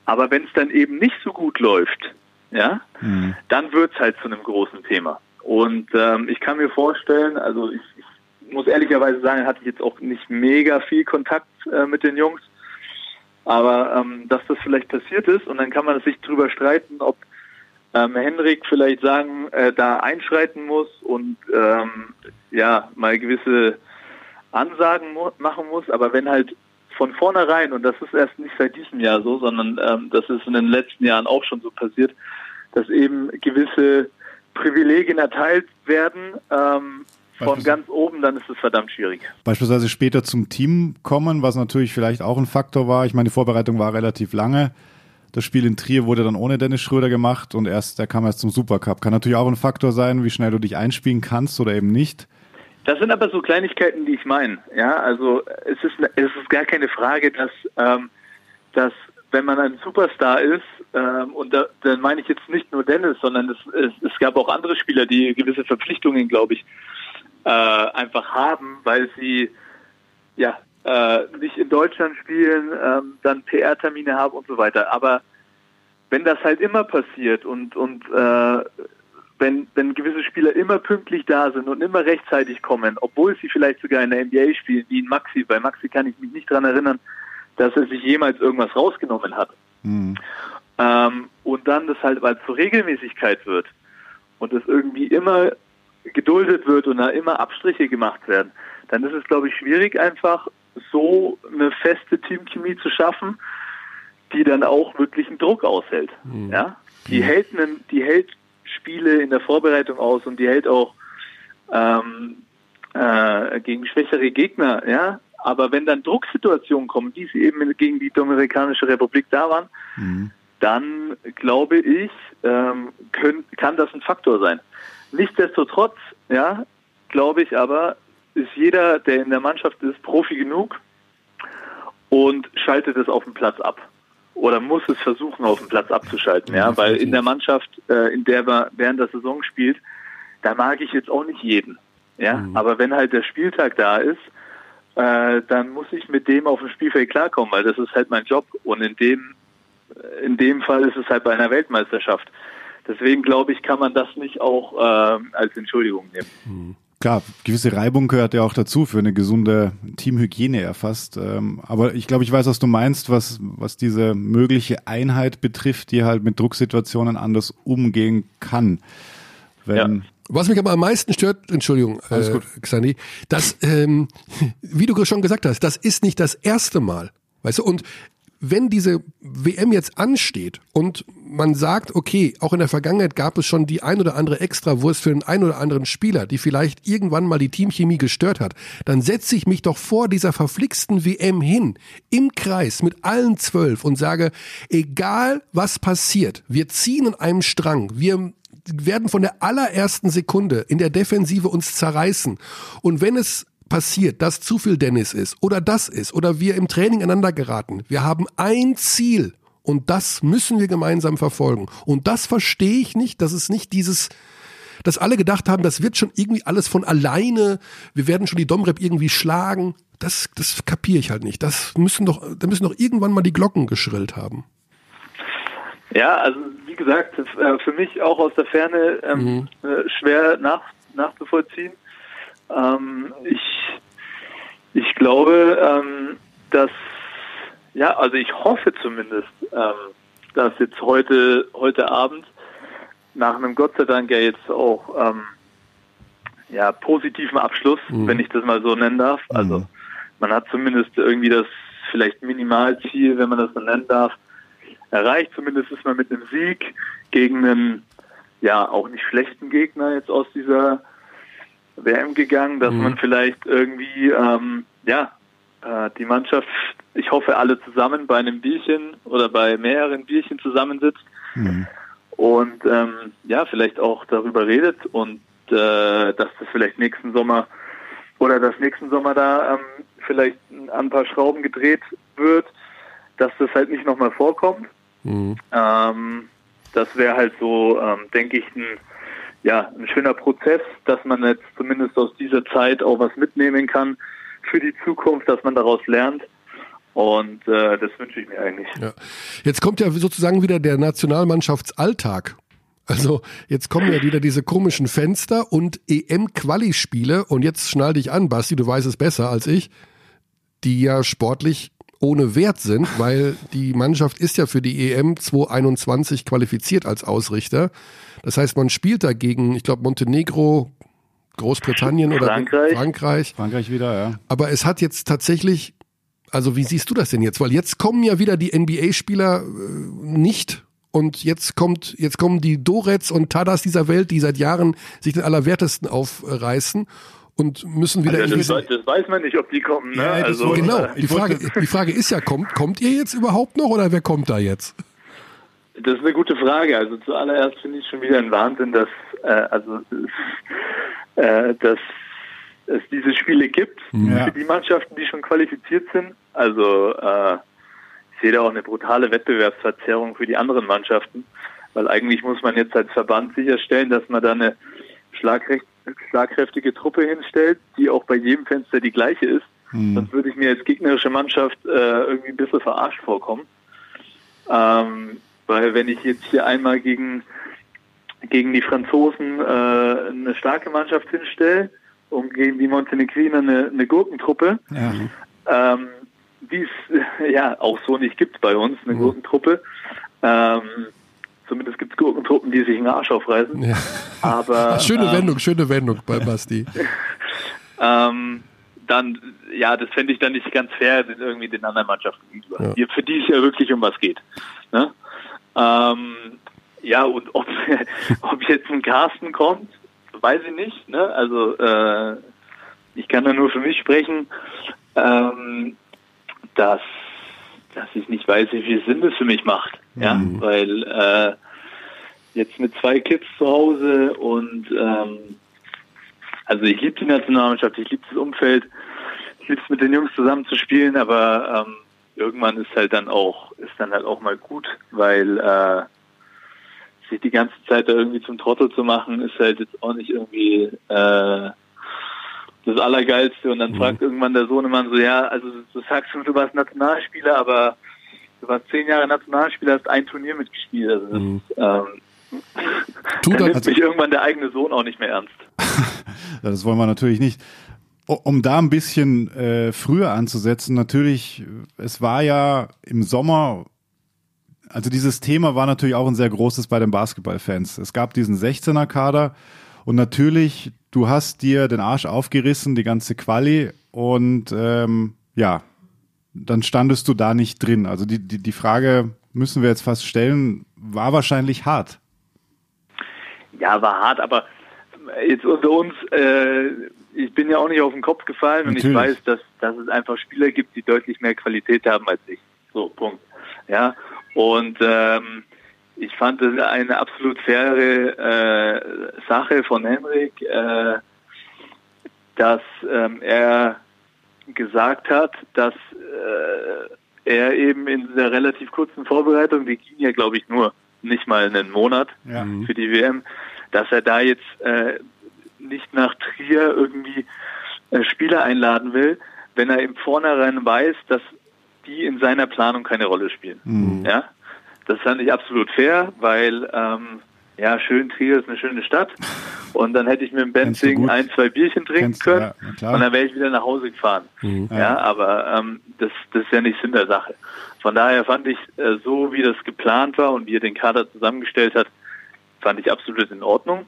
Speaker 6: Aber wenn es dann eben nicht so gut läuft, ja,
Speaker 3: Mhm.
Speaker 6: dann wird's halt zu einem großen Thema. Und ähm, ich kann mir vorstellen, also ich, ich muss ehrlicherweise sagen, hatte ich jetzt auch nicht mega viel Kontakt äh, mit den Jungs, aber ähm, dass das vielleicht passiert ist und dann kann man sich drüber streiten, ob ähm, Henrik vielleicht sagen, äh, da einschreiten muss und ähm, ja mal gewisse Ansagen mu machen muss, aber wenn halt von vornherein, und das ist erst nicht seit diesem Jahr so, sondern ähm, das ist in den letzten Jahren auch schon so passiert, dass eben gewisse Privilegien erteilt werden ähm, von ganz oben, dann ist es verdammt schwierig.
Speaker 3: Beispielsweise später zum Team kommen, was natürlich vielleicht auch ein Faktor war. Ich meine, die Vorbereitung war relativ lange. Das Spiel in Trier wurde dann ohne Dennis Schröder gemacht und erst, der kam erst zum Supercup. Kann natürlich auch ein Faktor sein, wie schnell du dich einspielen kannst oder eben nicht.
Speaker 6: Das sind aber so Kleinigkeiten, die ich meine. Ja, also es ist es ist gar keine Frage, dass ähm, dass wenn man ein Superstar ist, ähm, und da, dann meine ich jetzt nicht nur Dennis, sondern es, es, es gab auch andere Spieler, die gewisse Verpflichtungen, glaube ich, äh, einfach haben, weil sie ja äh, nicht in Deutschland spielen, ähm, dann PR-Termine haben und so weiter. Aber wenn das halt immer passiert und und äh, wenn, wenn gewisse Spieler immer pünktlich da sind und immer rechtzeitig kommen, obwohl sie vielleicht sogar in der NBA spielen, wie in Maxi, bei Maxi kann ich mich nicht daran erinnern, dass er sich jemals irgendwas rausgenommen hat.
Speaker 3: Mhm.
Speaker 6: Ähm, und dann das halt, weil es zur Regelmäßigkeit wird und es irgendwie immer geduldet wird und da immer Abstriche gemacht werden, dann ist es, glaube ich, schwierig, einfach so eine feste Teamchemie zu schaffen, die dann auch wirklich einen Druck aushält. Ja? Die hält einen, die hält Spiele in der Vorbereitung aus und die hält auch ähm, äh, gegen schwächere Gegner, ja. Aber wenn dann Drucksituationen kommen, wie sie eben gegen die Dominikanische Republik da waren, dann glaube ich, ähm, können, kann das ein Faktor sein. Nichtsdestotrotz, ja, glaube ich aber, ist jeder, der in der Mannschaft ist, Profi genug und schaltet es auf dem Platz ab. Oder muss es versuchen, auf dem Platz abzuschalten, ja, weil in der Mannschaft, äh, in der man während der Saison spielt, da mag ich jetzt auch nicht jeden, ja. Aber wenn halt der Spieltag da ist, äh, dann muss ich mit dem auf dem Spielfeld klarkommen, weil das ist halt mein Job und in dem in dem Fall ist es halt bei einer Weltmeisterschaft. Deswegen glaube ich, kann man das nicht auch äh, als Entschuldigung nehmen.
Speaker 3: Klar, gewisse Reibung gehört ja auch dazu für eine gesunde Teamhygiene erfasst. Ähm, aber ich glaube, ich weiß, was du meinst, was, was diese mögliche Einheit betrifft, die halt mit Drucksituationen anders umgehen kann. Wenn,
Speaker 1: Was mich aber am meisten stört, Entschuldigung,
Speaker 3: Alles
Speaker 1: äh,
Speaker 3: gut.
Speaker 1: Xandi, dass, ähm, *laughs* wie du schon gesagt hast, das ist nicht das erste Mal. Weißt du, und wenn diese WM jetzt ansteht und man sagt, okay, auch in der Vergangenheit gab es schon die ein oder andere Extrawurst für den ein oder anderen Spieler, die vielleicht irgendwann mal die Teamchemie gestört hat, dann setze ich mich doch vor dieser verflixten WM hin, im Kreis mit allen zwölf und sage, egal was passiert, wir ziehen an einem Strang, wir werden von der allerersten Sekunde in der Defensive uns zerreißen. Und wenn es passiert, dass zu viel Dennis ist oder das ist oder wir im Training einander geraten, wir haben ein Ziel und das müssen wir gemeinsam verfolgen. Und das verstehe ich nicht, dass es nicht dieses, dass alle gedacht haben, das wird schon irgendwie alles von alleine, wir werden schon die Domrep irgendwie schlagen. Das, das kapiere ich halt nicht. Das müssen doch, da müssen doch irgendwann mal die Glocken geschrillt haben.
Speaker 6: Ja, also wie gesagt, äh, für mich auch aus der Ferne ähm, äh, schwer nach, nachzuvollziehen. Ähm, ich, ich glaube, ähm, dass, ja, also ich hoffe zumindest, ähm, dass jetzt heute, heute Abend nach einem Gott sei Dank ja jetzt auch ähm, ja, positiven Abschluss, wenn ich das mal so nennen darf. Also man hat zumindest irgendwie das vielleicht Minimalziel, wenn man das so nennen darf, erreicht. Zumindest ist man mit einem Sieg gegen einen ja auch nicht schlechten Gegner jetzt aus dieser WM gegangen, dass man vielleicht irgendwie ähm, ja äh, die Mannschaft, ich hoffe alle zusammen bei einem Bierchen oder bei mehreren Bierchen zusammensitzt und ähm, ja vielleicht auch darüber redet und äh, dass das vielleicht nächsten Sommer oder dass nächsten Sommer da ähm, vielleicht an ein paar Schrauben gedreht wird, dass das halt nicht nochmal vorkommt. Ähm, das wäre halt so, ähm, denke ich, ein, ja, ein schöner Prozess, dass man jetzt zumindest aus dieser Zeit auch was mitnehmen kann für die Zukunft, dass man daraus lernt. Und äh, das wünsche ich mir eigentlich.
Speaker 1: Ja. Jetzt kommt ja sozusagen wieder der Nationalmannschaftsalltag. Also jetzt kommen ja wieder diese komischen Fenster und EM-Quali-Spiele und jetzt schnall dich an, Basti, du weißt es besser als ich, die ja sportlich ohne Wert sind, weil die Mannschaft ist ja für die EM 2021 qualifiziert als Ausrichter. Das heißt, man spielt dagegen, ich glaube, Montenegro, Großbritannien oder
Speaker 6: Frankreich.
Speaker 1: Frankreich.
Speaker 3: Frankreich wieder, ja.
Speaker 1: Aber es hat jetzt tatsächlich, also wie siehst du das denn jetzt? Weil jetzt kommen ja wieder die NBA-Spieler äh, nicht. Und jetzt kommt, jetzt kommen die Dorets und Tadas dieser Welt, die seit Jahren sich den Allerwertesten aufreißen und müssen wieder
Speaker 6: Ja, das,
Speaker 1: irgendwie-
Speaker 6: das weiß man nicht, ob die kommen. Ne?
Speaker 3: Ja,
Speaker 6: also,
Speaker 1: Genau, die Frage, die Frage ist ja, kommt, kommt ihr jetzt überhaupt noch oder wer kommt da jetzt?
Speaker 6: Das ist eine gute Frage. Also zuallererst finde ich schon wieder ein Wahnsinn, dass äh, also äh, dass es diese Spiele gibt
Speaker 3: Ja.
Speaker 6: für die Mannschaften, die schon qualifiziert sind. Also äh, sehe da auch eine brutale Wettbewerbsverzerrung für die anderen Mannschaften, weil eigentlich muss man jetzt als Verband sicherstellen, dass man da eine schlagrecht, schlagkräftige Truppe hinstellt, die auch bei jedem Fenster die gleiche ist. Sonst würde ich mir als gegnerische Mannschaft äh, irgendwie ein bisschen verarscht vorkommen. Ähm, weil wenn ich jetzt hier einmal gegen, gegen die Franzosen äh, eine starke Mannschaft hinstelle und gegen die Montenegriner eine, eine Gurkentruppe,
Speaker 3: Ja.
Speaker 6: ähm, die es *laughs* ja auch so nicht gibt bei uns, eine Gurkentruppe. Ähm, zumindest gibt es Gurkentruppen, die sich den Arsch aufreißen.
Speaker 1: Ja.
Speaker 6: Aber *laughs*
Speaker 1: Schöne
Speaker 6: ähm,
Speaker 1: Wendung, schöne Wendung bei Basti. *laughs*
Speaker 6: ähm, dann, ja, das fände ich dann nicht ganz fair irgendwie den anderen Mannschaften gegenüber.
Speaker 1: Ja.
Speaker 6: Für die es ja wirklich um was geht. Ne? Ähm, ja, und ob, *laughs* ob jetzt ein Carsten kommt, weiß ich nicht. Ne? Also äh, ich kann da nur für mich sprechen, ähm, dass, dass ich nicht weiß, wie viel Sinn das für mich macht. Ja, weil äh, jetzt mit zwei Kids zu Hause und ähm, also ich liebe die Nationalmannschaft, ich liebe das Umfeld, ich liebe es mit den Jungs zusammen zu spielen, aber ähm, irgendwann ist halt dann auch, ist dann halt auch mal gut, weil äh, sich die ganze Zeit da irgendwie zum Trottel zu machen, ist halt jetzt auch nicht irgendwie äh, das Allergeilste. Und dann fragt irgendwann der Sohnemann so, ja, also du sagst schon, du warst Nationalspieler, aber du warst zehn Jahre Nationalspieler, hast ein Turnier mitgespielt. Also das, ähm,
Speaker 1: Tut
Speaker 6: dann nimmt
Speaker 1: also,
Speaker 6: mich irgendwann der eigene Sohn auch nicht mehr ernst. *laughs*
Speaker 3: Das wollen wir natürlich nicht. Um da ein bisschen äh, früher anzusetzen, natürlich, es war ja im Sommer, also dieses Thema war natürlich auch ein sehr großes bei den Basketballfans. Es gab diesen 16er-Kader und natürlich, du hast dir den Arsch aufgerissen, die ganze Quali und ähm, ja, dann standest du da nicht drin. Also die, die, die Frage müssen wir jetzt fast stellen, war wahrscheinlich hart.
Speaker 6: Ja, war hart, aber jetzt unter uns, äh, ich bin ja auch nicht auf den Kopf gefallen und ich
Speaker 3: Natürlich.
Speaker 6: weiß, dass, dass es einfach Spieler gibt, die deutlich mehr Qualität haben als ich. So, Punkt. Ja, und ähm, ich fand es eine absolut faire äh, Sache von Henrik, äh, dass ähm, er gesagt hat, dass äh, er eben in der relativ kurzen Vorbereitung, die ging ja glaube ich nur nicht mal einen Monat
Speaker 3: Ja.
Speaker 6: für die WM, dass er da jetzt äh, nicht nach Trier irgendwie äh, Spieler einladen will, wenn er im Vornherein weiß, dass die in seiner Planung keine Rolle spielen. Ja, das fand ich absolut fair, weil ähm, ja schön Trier ist eine schöne Stadt und dann hätte ich mit dem Benzing ein, zwei Bierchen trinken
Speaker 3: Kennst du,
Speaker 6: können
Speaker 3: ja,
Speaker 6: und dann wäre ich wieder nach Hause gefahren. Ja, aber ähm, das, das ist ja nicht Sinn der Sache. Von daher fand ich, äh, so wie das geplant war und wie er den Kader zusammengestellt hat, fand ich absolut in Ordnung.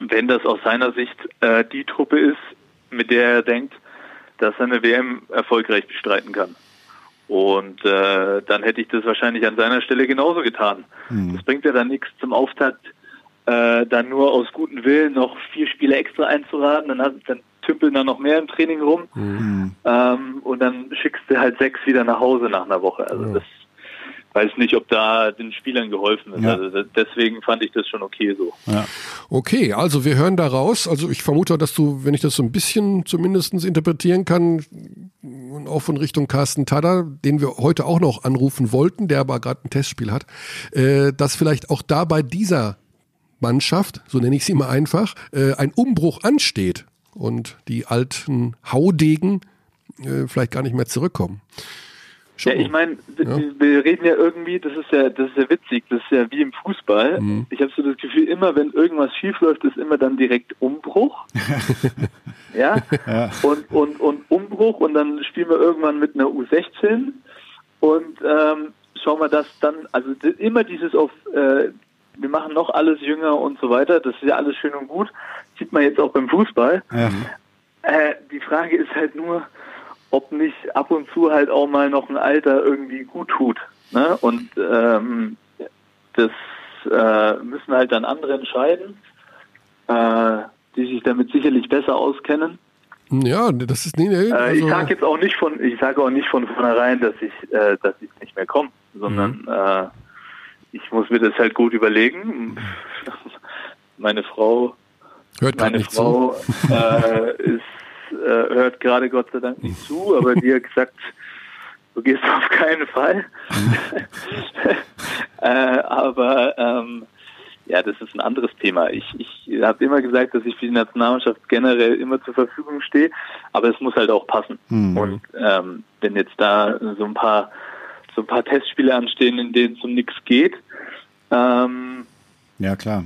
Speaker 6: Wenn das aus seiner Sicht äh, die Truppe ist, mit der er denkt, dass er eine WM erfolgreich bestreiten kann. Und äh, dann hätte ich das wahrscheinlich an seiner Stelle genauso getan. Das bringt ja dann nichts zum Auftakt, äh, dann nur aus gutem Willen noch vier Spiele extra einzuraten, dann, hat, dann tümpeln da noch mehr im Training rum. Ähm, und dann schickst du halt sechs wieder nach Hause nach einer Woche. Also das weiß nicht, ob da den Spielern geholfen ist.
Speaker 3: Ja.
Speaker 6: Also deswegen fand ich das schon okay so.
Speaker 3: Ja.
Speaker 1: okay, also wir hören da raus. Also ich vermute, dass du, wenn ich das so ein bisschen zumindest interpretieren kann, und auch von Richtung Carsten Tada, den wir heute auch noch anrufen wollten, der aber gerade ein Testspiel hat, äh, dass vielleicht auch da bei dieser Mannschaft, so nenne ich sie mal einfach, äh, ein Umbruch ansteht und die alten Haudegen äh, vielleicht gar nicht mehr zurückkommen.
Speaker 6: Ja, ich meine, wir, wir reden ja irgendwie, das ist ja, das ist ja witzig, das ist ja wie im Fußball. Ich habe so das Gefühl, immer wenn irgendwas schief läuft, ist immer dann direkt Umbruch. *laughs* ja? Und, und, und Umbruch und dann spielen wir irgendwann mit einer U16 und ähm, schauen wir das dann, also immer dieses auf, äh, wir machen noch alles jünger und so weiter, das ist ja alles schön und gut, sieht man jetzt auch beim Fußball.
Speaker 3: Ja.
Speaker 6: Äh, die Frage ist halt nur, ob nicht ab und zu halt auch mal noch ein Alter irgendwie gut tut. Ne? Und ähm, das äh, müssen halt dann andere entscheiden, äh, die sich damit sicherlich besser auskennen.
Speaker 1: Ja, das ist nee, nee,
Speaker 6: Äh,
Speaker 1: also,
Speaker 6: ich sage jetzt auch nicht von, ich sage auch nicht von vornherein, dass ich, äh, dass ich nicht mehr komme, sondern äh, ich muss mir das halt gut überlegen. *laughs* Meine Frau
Speaker 1: hört
Speaker 6: meine. Frau äh, *laughs* ist, hört gerade Gott sei Dank nicht zu, aber hat gesagt, du gehst auf keinen Fall. *laughs* äh, aber ähm, ja, das ist ein anderes Thema. Ich, ich habe immer gesagt, dass ich für die Nationalmannschaft generell immer zur Verfügung stehe, aber es muss halt auch passen. Und ähm, wenn jetzt da so ein paar so ein paar Testspiele anstehen, in denen es um nichts geht, ähm,
Speaker 3: Ja, klar.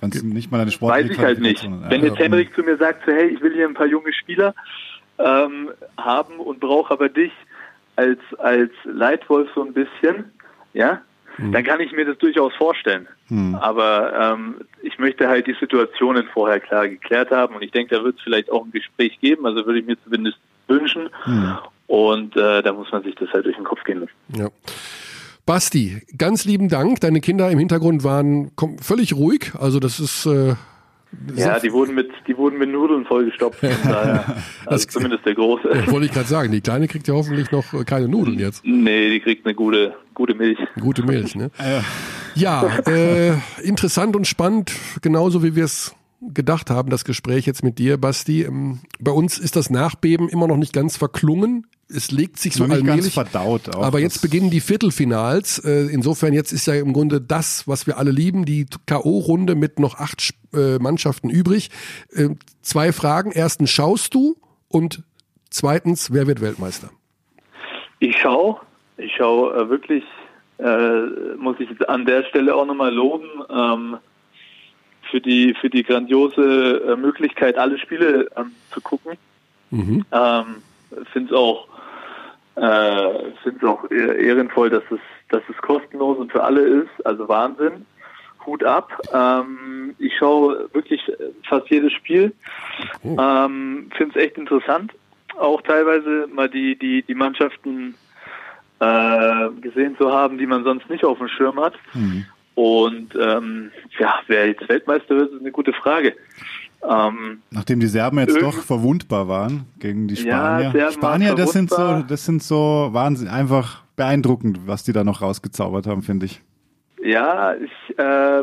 Speaker 3: Wenn es nicht mal eine
Speaker 6: weiß
Speaker 3: sportliche
Speaker 6: ich halt nicht.
Speaker 3: Ist.
Speaker 6: Wenn jetzt Henrik zu mir sagt, so, hey, ich will hier ein paar junge Spieler ähm, haben und brauche aber dich als, als Leitwolf so ein bisschen, ja, dann kann ich mir das durchaus vorstellen. Aber ähm, ich möchte halt die Situationen vorher klar geklärt haben und ich denke, da wird es vielleicht auch ein Gespräch geben, also würde ich mir zumindest wünschen. Und äh, da muss man sich das halt durch den Kopf gehen lassen.
Speaker 1: Ja. Basti, ganz lieben Dank. Deine Kinder im Hintergrund waren völlig ruhig. Also das ist äh,
Speaker 6: Ja, die wurden mit, die wurden mit Nudeln vollgestopft. *laughs* Daher, also zumindest der Große.
Speaker 1: Ja, wollte ich gerade sagen, die Kleine kriegt ja hoffentlich noch keine Nudeln jetzt.
Speaker 6: Nee, die kriegt eine gute, gute Milch.
Speaker 1: Gute Milch, ne? *laughs* Ja, äh, interessant und spannend, genauso wie wir es gedacht haben, das Gespräch jetzt mit dir, Basti. Ähm, bei uns ist das Nachbeben immer noch nicht ganz verklungen. Es legt sich so
Speaker 3: nicht ganz
Speaker 1: allmählich.
Speaker 3: verdaut auch.
Speaker 1: aber jetzt beginnen die Viertelfinals. Äh, insofern jetzt ist ja im Grunde das, was wir alle lieben, die K.O.-Runde mit noch acht äh, Mannschaften übrig. Äh, zwei Fragen. Erstens, schaust du? Und zweitens, wer wird Weltmeister?
Speaker 6: Ich schaue, ich schaue wirklich, äh, muss ich jetzt an der Stelle auch nochmal loben, ähm, für die für die grandiose äh, Möglichkeit, alle Spiele ähm, zu gucken.
Speaker 1: Mhm.
Speaker 6: Ähm, finde es auch äh, auch ehr- ehrenvoll, dass es dass es kostenlos und für alle ist. Also Wahnsinn. Hut ab. Ähm, ich schaue wirklich fast jedes Spiel. Ähm, finde es echt interessant. Auch teilweise mal die die die Mannschaften äh, gesehen zu haben, die man sonst nicht auf dem Schirm hat. Und ähm, ja, wer jetzt Weltmeister wird, ist eine gute Frage. Ähm,
Speaker 3: Nachdem die Serben jetzt doch verwundbar waren gegen die
Speaker 6: Ja,
Speaker 3: Spanier.
Speaker 6: Serben
Speaker 3: Spanier, das sind so, das sind so Wahnsinn, einfach beeindruckend, was die da noch rausgezaubert haben, finde ich.
Speaker 6: Ja, ich, äh,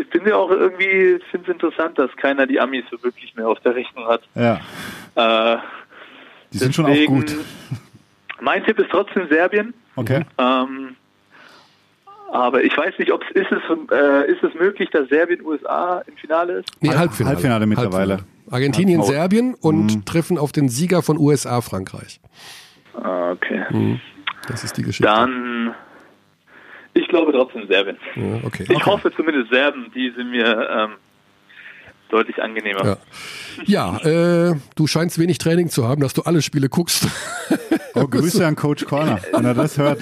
Speaker 6: ich finde auch irgendwie, finde es interessant, dass keiner die Amis so wirklich mehr auf der Rechnung hat.
Speaker 3: Ja,
Speaker 6: Äh,
Speaker 3: die sind schon auch gut. *laughs*
Speaker 6: Mein Tipp ist trotzdem Serbien.
Speaker 3: Okay.
Speaker 6: Ähm, aber ich weiß nicht, ob es ist es äh, ist es möglich, dass Serbien USA im Finale ist.
Speaker 1: Nee,
Speaker 3: Halb-
Speaker 1: Halbfinale.
Speaker 3: Halbfinale mittlerweile.
Speaker 1: Argentinien,
Speaker 3: Oh.
Speaker 1: Serbien und treffen auf den Sieger von USA, Frankreich.
Speaker 6: Ah, Okay.
Speaker 1: Das ist die Geschichte.
Speaker 6: Dann ich glaube trotzdem Serbien.
Speaker 1: Ja, okay.
Speaker 6: Ich hoffe zumindest Serben, die sind mir ähm, deutlich angenehmer.
Speaker 1: Ja, ja äh, du scheinst wenig Training zu haben, dass du alle Spiele guckst.
Speaker 3: Oh, *laughs* Grüße an Coach Corner, wenn er das hört.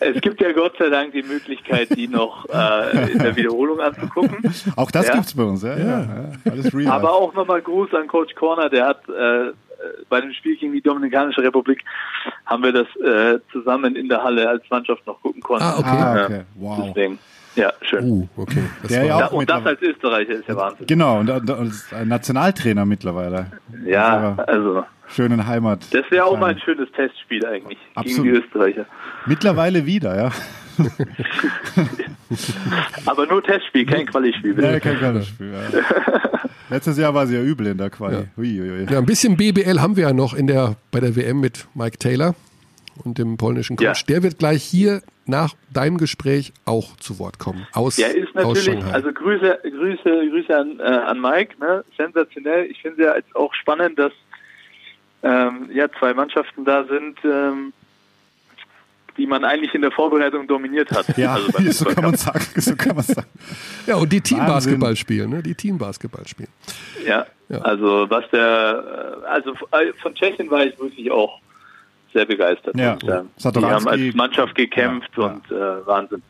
Speaker 6: Es gibt ja Gott sei Dank die Möglichkeit, die noch äh, in der Wiederholung anzugucken.
Speaker 3: Auch das
Speaker 6: Ja.
Speaker 3: gibt's bei uns, ja. ja. ja. Alles real.
Speaker 6: Aber auch nochmal Gruß an Coach Corner, der hat äh, bei dem Spiel gegen die Dominikanische Republik haben wir das äh, zusammen in der Halle als Mannschaft noch gucken können.
Speaker 1: Ah, okay.
Speaker 3: ah, okay. Wow.
Speaker 6: Deswegen, ja, schön.
Speaker 1: Uh, okay. Das
Speaker 3: Der ja
Speaker 6: Da,
Speaker 3: auch
Speaker 6: und das als Österreicher ist ja Wahnsinn.
Speaker 3: Genau, und, und, ein Nationaltrainer mittlerweile.
Speaker 6: Ja, also
Speaker 3: schönen Heimat.
Speaker 6: das wäre auch mal ein schönes Testspiel eigentlich
Speaker 3: Absolut.
Speaker 6: gegen die Österreicher.
Speaker 3: Mittlerweile wieder, ja. *laughs*
Speaker 6: Aber nur Testspiel, kein Quali-Spiel. bitte.
Speaker 3: Ja, kein kleines Spiel. Ja. *laughs* Letztes Jahr war sie ja übel in der Quali. Ui, ui, ui.
Speaker 1: ja, ein bisschen BBL haben wir ja noch in der, bei der WM mit Mike Taylor und dem polnischen Coach.
Speaker 6: Ja.
Speaker 1: Der wird gleich hier nach deinem Gespräch auch zu Wort kommen. Aus,
Speaker 6: Der ist natürlich, also Grüße, Grüße, Grüße an, äh, an Mike, ne? sensationell. Ich finde ja jetzt auch spannend, dass ähm, ja zwei Mannschaften da sind, ähm, die man eigentlich in der Vorbereitung dominiert hat.
Speaker 3: Ja,
Speaker 6: also *laughs*
Speaker 3: so kann man sagen. So kann man sagen.
Speaker 1: ja, und die Teambasketball spielen, ne? Die Teambasketball spielen.
Speaker 6: Ja,
Speaker 1: Ja.
Speaker 6: also was der, äh, also äh, von Tschechien war ich wirklich auch sehr begeistert.
Speaker 3: Ja.
Speaker 6: Und, äh, die haben als Mannschaft gekämpft
Speaker 3: Ja, ja.
Speaker 6: und äh, Wahnsinn.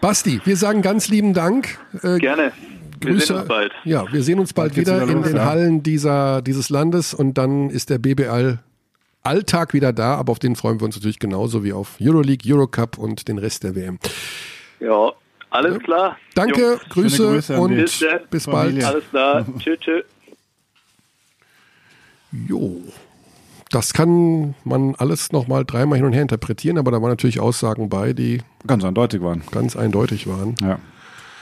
Speaker 1: Basti, wir sagen ganz lieben Dank. Äh,
Speaker 6: Gerne. Wir
Speaker 1: Grüße.
Speaker 6: sehen uns bald.
Speaker 1: Ja, wir sehen uns bald wieder,
Speaker 3: wieder
Speaker 1: in
Speaker 3: los,
Speaker 1: den
Speaker 3: ja.
Speaker 1: Hallen dieser, dieses Landes und dann ist der BBL Alltag wieder da, aber auf den freuen wir uns natürlich genauso wie auf Euroleague, Eurocup und den Rest der WM.
Speaker 6: Ja, alles klar.
Speaker 1: Danke,
Speaker 6: Jungs,
Speaker 1: Grüße,
Speaker 3: Grüße
Speaker 1: und
Speaker 6: Bis
Speaker 1: bis bald.
Speaker 6: Alles klar. tschüss, tschüss.
Speaker 1: Jo. Das kann man alles nochmal dreimal hin und her interpretieren, aber da waren natürlich Aussagen bei, die
Speaker 3: Ganz eindeutig waren.
Speaker 1: ganz eindeutig waren.
Speaker 3: Ja.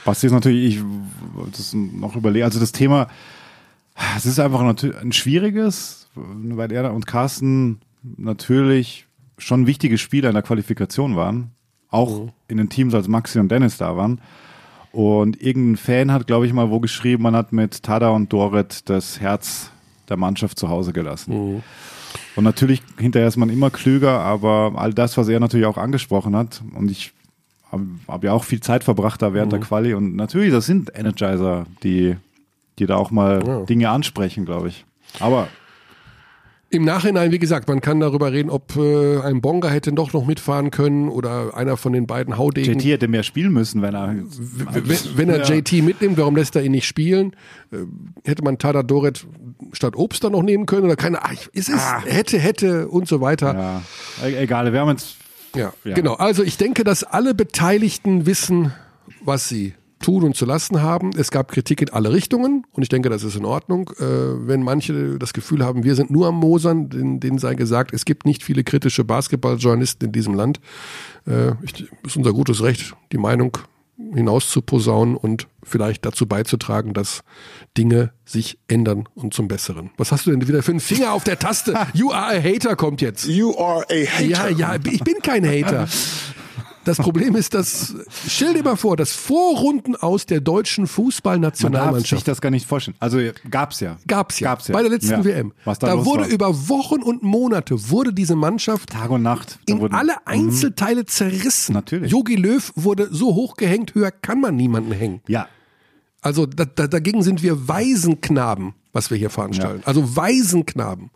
Speaker 3: Basti ist natürlich, ich wollte das noch überlegen, also das Thema, es ist einfach ein schwieriges, weil er und Carsten natürlich schon wichtige Spieler in der Qualifikation waren. Auch in den Teams, als Maxi und Dennis da waren. Und irgendein Fan hat, glaube ich, mal wo geschrieben, man hat mit Tada und Dorit das Herz der Mannschaft zu Hause gelassen. Und natürlich, hinterher ist man immer klüger, aber all das, was er natürlich auch angesprochen hat, und ich habe hab ja auch viel Zeit verbracht da während der Quali, und natürlich, das sind Energizer, die, die da auch mal
Speaker 1: Ja.
Speaker 3: Dinge ansprechen, glaube ich. Aber
Speaker 1: Im Nachhinein, wie gesagt, man kann darüber reden, ob äh, ein Bonga hätte doch noch mitfahren können oder einer von den beiden Haudegen.
Speaker 3: JT hätte mehr spielen müssen, wenn er.
Speaker 1: wenn, wenn er
Speaker 3: Ja.
Speaker 1: JT mitnimmt, warum lässt er ihn nicht spielen? Äh, hätte man Tada Doret statt Obst dann noch nehmen können oder keine Ahnung. Es ist hätte, hätte und so weiter.
Speaker 3: Ja, e- egal, wir haben jetzt.
Speaker 1: Ja,
Speaker 3: Ja.
Speaker 1: genau. Also ich denke, dass alle Beteiligten wissen, was sie tun und zu lassen haben. Es gab Kritik in alle Richtungen und ich denke, das ist in Ordnung. Äh, wenn manche das Gefühl haben, wir sind nur am Mosern, denen, denen sei gesagt, es gibt nicht viele kritische Basketballjournalisten in diesem Land. Äh, ich, ist unser gutes Recht, die Meinung hinaus zu posaunen und vielleicht dazu beizutragen, dass Dinge sich ändern und zum Besseren. Was hast du denn wieder für einen Finger auf der Taste? *laughs* You are a hater kommt jetzt.
Speaker 7: You are a hater.
Speaker 1: Ja, ja, ich bin kein Hater. *laughs* Das Problem ist, dass, stell dir mal vor, das Vorrunden aus der deutschen
Speaker 3: Man darf sich
Speaker 1: Fußballnationalmannschaft
Speaker 3: das gar nicht vorstellen. Also gab's ja.
Speaker 1: gab's ja,
Speaker 3: Gab's ja.
Speaker 1: bei der letzten
Speaker 3: Ja.
Speaker 1: WM.
Speaker 3: Was da,
Speaker 1: da wurde
Speaker 3: war.
Speaker 1: über Wochen und Monate wurde diese Mannschaft
Speaker 3: Tag und Nacht. Da
Speaker 1: in
Speaker 3: wurden- Mhm.
Speaker 1: alle Einzelteile zerrissen.
Speaker 3: Natürlich.
Speaker 1: Jogi Löw wurde so hoch gehängt, höher kann man niemanden hängen.
Speaker 3: Ja,
Speaker 1: Also da, da, dagegen sind wir Waisenknaben, was wir hier veranstalten. Also Waisenknaben.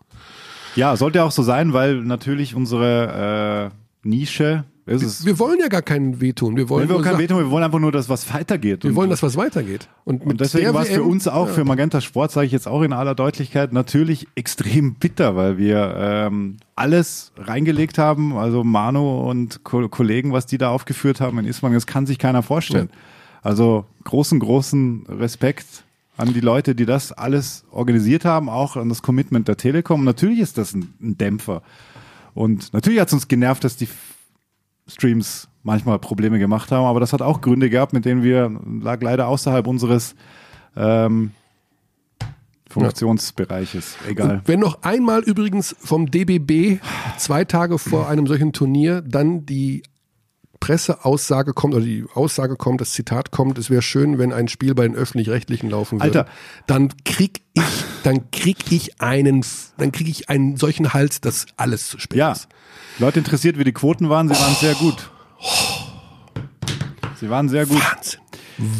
Speaker 3: ja, sollte auch so sein, weil natürlich unsere äh, Nische es.
Speaker 1: Wir wollen ja gar keinen wehtun. Wir wollen,
Speaker 3: Wir wollen kein Veto, wir wollen einfach nur, dass was weitergeht.
Speaker 1: wir wollen, dass was weitergeht. Und,
Speaker 3: Und deswegen war es für uns auch, für Magenta Sport, sage ich jetzt auch in aller Deutlichkeit, natürlich extrem bitter, weil wir ähm, alles reingelegt haben, also Manu und Ko Kollegen, was die da aufgeführt haben in Ismaning, das kann sich keiner vorstellen. Also großen, großen Respekt an die Leute, die das alles organisiert haben, auch an das Commitment der Telekom. Natürlich ist das ein, ein Dämpfer. Und natürlich hat es uns genervt, dass die Streams manchmal Probleme gemacht haben, aber das hat auch Gründe gehabt, mit denen wir lag leider außerhalb unseres ähm, Funktionsbereiches. Egal.
Speaker 1: Und wenn noch einmal übrigens vom DBB zwei Tage vor einem solchen Turnier dann die Presseaussage kommt oder die Aussage kommt, das Zitat kommt, es wäre schön, wenn ein Spiel bei den öffentlich-rechtlichen laufen würde.
Speaker 3: Alter.
Speaker 1: Dann krieg ich, dann krieg ich einen, dann krieg ich einen solchen Hals, dass alles zu spät
Speaker 3: Ja,
Speaker 1: ist.
Speaker 3: Leute interessiert, wie die Quoten waren, sie waren sehr gut. Sie waren sehr gut.
Speaker 1: Wahnsinn.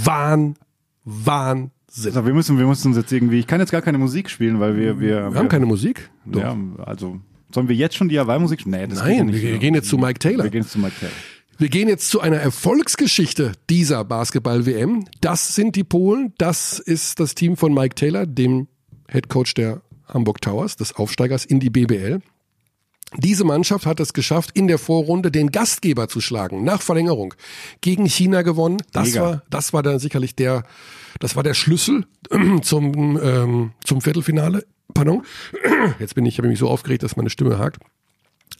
Speaker 1: Wahn, Wahnsinn.
Speaker 3: Also wir müssen, wir müssen uns jetzt irgendwie, ich kann jetzt gar keine Musik spielen, weil wir, wir,
Speaker 1: Wir haben keine Musik. Doch.
Speaker 3: Ja, also, sollen wir jetzt schon die Hawaii-Musik? Nee, das
Speaker 1: Nein,
Speaker 3: nicht.
Speaker 1: wir gehen jetzt zu Mike Taylor.
Speaker 3: Wir gehen jetzt zu Mike Taylor.
Speaker 1: Wir gehen jetzt zu einer Erfolgsgeschichte dieser Basketball-WM. Das sind die Polen. Das ist das Team von Mike Taylor, dem Head Coach der Hamburg Towers, des Aufsteigers in die BBL. Diese Mannschaft hat es geschafft, in der Vorrunde den Gastgeber zu schlagen, nach Verlängerung. Gegen China gewonnen. Das
Speaker 3: Mega.
Speaker 1: war, das war dann sicherlich der, das war der Schlüssel *clears throat* zum, ähm, zum Viertelfinale. Pardon. *clears throat* Jetzt bin ich, habe ich mich so aufgeregt, dass meine Stimme hakt.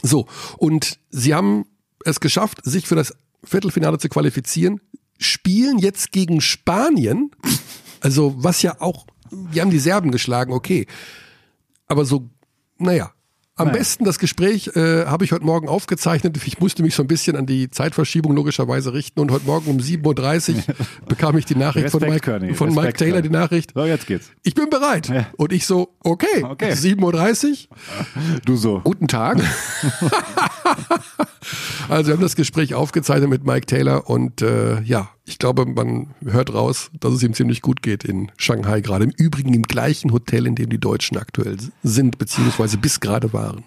Speaker 1: So, und sie haben es geschafft, sich für das Viertelfinale zu qualifizieren, spielen jetzt gegen Spanien, also was ja auch, die haben die Serben geschlagen, okay, aber so, naja. Am
Speaker 3: Naja.
Speaker 1: besten das Gespräch äh, habe ich heute Morgen aufgezeichnet. Ich musste mich so ein bisschen an die Zeitverschiebung logischerweise richten und heute Morgen um 7.30 Uhr *laughs* bekam ich die Nachricht von
Speaker 3: Respekt,
Speaker 1: Mike,
Speaker 3: Körny,
Speaker 1: von Mike
Speaker 3: Respekt,
Speaker 1: Taylor,
Speaker 3: Körny.
Speaker 1: die Nachricht.
Speaker 3: So, jetzt geht's.
Speaker 1: Ich bin bereit.
Speaker 3: Ja.
Speaker 1: Und ich so, okay,
Speaker 3: Okay.
Speaker 1: 7.30 Uhr,
Speaker 3: Du so.
Speaker 1: Guten Tag. *laughs* *laughs* also wir haben das Gespräch aufgezeichnet mit Mike Taylor und äh, ja, ich glaube, man hört raus, dass es ihm ziemlich gut geht in Shanghai, gerade im Übrigen im gleichen Hotel, in dem die Deutschen aktuell sind, beziehungsweise bis gerade waren.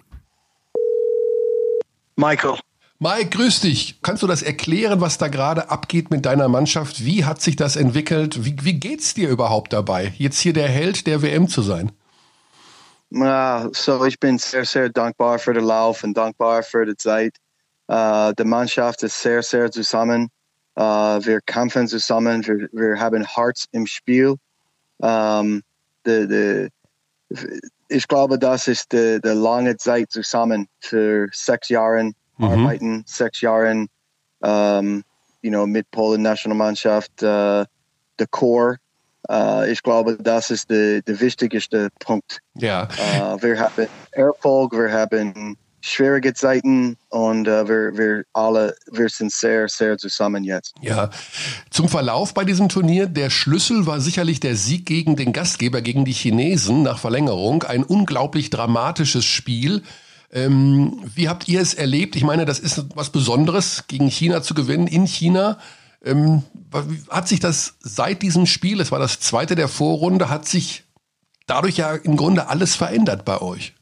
Speaker 7: Michael.
Speaker 8: Mike, grüß dich. Kannst du das erklären, was da gerade abgeht mit deiner Mannschaft? Wie hat sich das entwickelt? Wie, wie geht's dir überhaupt dabei, jetzt hier der Held der WM zu sein?
Speaker 9: Ah, so ich bin sehr, sehr dankbar für den Lauf und dankbar für die Zeit. Äh, die Mannschaft ist sehr, sehr zusammen. Äh, wir kämpfen zusammen. Wir, wir haben Herz im Spiel. Ähm, die, die, ich glaube, das ist die, die lange Zeit zusammen für sechs Jahre arbeiten, sechs Jahre ähm, you know, mit Polen Nationalmannschaft, äh, der Core. Äh, ich glaube, das ist der, der wichtigste Punkt.
Speaker 8: Ja.
Speaker 9: Uh, wir haben Erfolg, wir haben schwierige Zeiten und äh, wir, wir alle, wir sind sehr, sehr zusammen jetzt.
Speaker 1: Ja, zum Verlauf bei diesem Turnier, der Schlüssel war sicherlich der Sieg gegen den Gastgeber, gegen die Chinesen nach Verlängerung. Ein unglaublich dramatisches Spiel. Ähm, wie habt ihr es erlebt? Ich meine, das ist was Besonderes, gegen China zu gewinnen, in China. Ähm, hat sich das seit diesem Spiel, es war das zweite der Vorrunde, hat sich dadurch ja im Grunde alles verändert bei euch?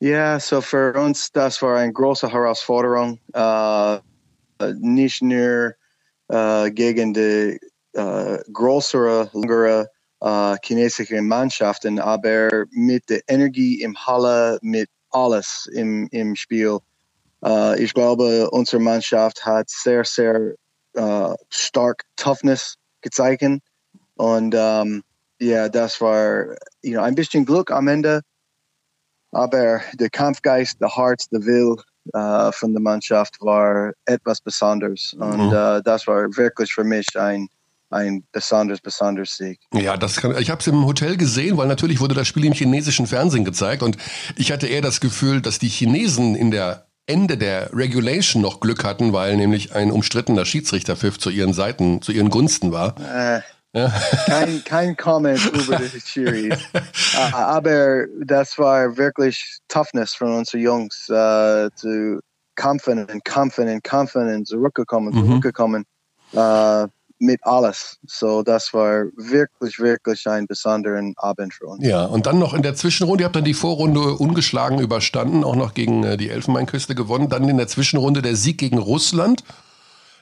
Speaker 9: Ja, so für uns, das war eine große Herausforderung. Äh, nicht nur äh, gegen die äh, größere, längere chinesische Mannschaften, aber mit der Energie im Halle, mit alles im, im Spiel. Ich glaube, unsere Mannschaft hat sehr, sehr äh, stark Toughness gezeigt. Und ähm, ja, das war you know, ein bisschen Glück am Ende. Aber der Kampfgeist, der Herz, der Will äh, von der Mannschaft war etwas Besonderes. Und mhm. äh, das war wirklich für mich ein, ein besonders, besonders Sieg.
Speaker 1: Ja, das kann, ich habe es im Hotel gesehen, weil natürlich wurde das Spiel im chinesischen Fernsehen gezeigt und ich hatte eher das Gefühl, dass die Chinesen in der Ende der Regulation noch Glück hatten, weil nämlich ein umstrittener Schiedsrichterpfiff zu ihren Seiten, zu ihren Gunsten war.
Speaker 9: Äh, kein, kein Comment *laughs* über die Series. uh, aber das war wirklich Toughness von unseren Jungs, uh, zu kämpfen und kämpfen und kämpfen und zurückgekommen, mhm. zurückgekommen. Mit alles. So, das war wirklich, wirklich ein besonderer Abend für uns.
Speaker 1: Ja, und dann noch in der Zwischenrunde, ihr habt dann die Vorrunde ungeschlagen überstanden, auch noch gegen äh, die Elfenbeinküste gewonnen. Dann in der Zwischenrunde der Sieg gegen Russland.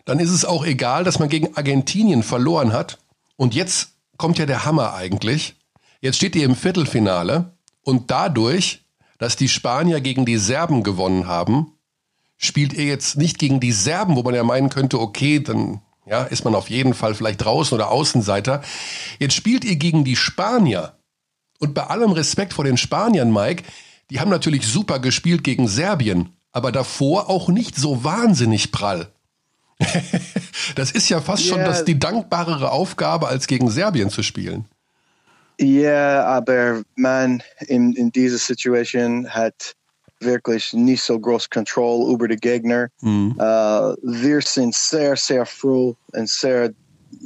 Speaker 1: Dann ist es auch egal, dass man gegen Argentinien verloren hat. Und jetzt kommt ja der Hammer eigentlich. Jetzt steht ihr im Viertelfinale und dadurch, dass die Spanier gegen die Serben gewonnen haben, spielt ihr jetzt nicht gegen die Serben, wo man ja meinen könnte, okay, dann ja, ist man auf jeden Fall vielleicht draußen oder Außenseiter. Jetzt spielt ihr gegen die Spanier. Und bei allem Respekt vor den Spaniern, Mike, die haben natürlich super gespielt gegen Serbien, aber davor auch nicht so wahnsinnig prall. *laughs* das ist ja fast yeah. schon das, die dankbarere Aufgabe, als gegen Serbien zu spielen.
Speaker 9: Ja, aber man in, in dieser Situation hat wirklich nicht so groß Kontrolle über die Gegner. Mhm. Uh, wir sind sehr, sehr froh und sehr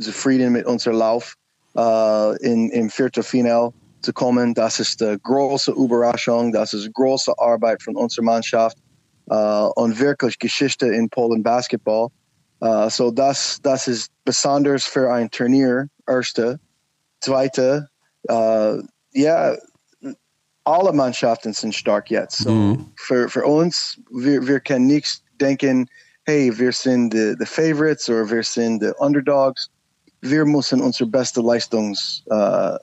Speaker 9: zufrieden mit unserem Lauf uh, in, im Viertelfinale zu kommen. Das ist eine große Überraschung, das ist große Arbeit von unserer Mannschaft uh, und wirklich Geschichte in Polen Basketball. Uh, so das, das ist besonders für ein Turnier, erste. Zweite, uh, ja, alle Mannschaften sind stark jetzt. So mhm. für, für uns, wir, wir können nicht denken, hey, wir sind die, die Favorites oder wir sind die Underdogs. Wir müssen unsere beste Leistung uh,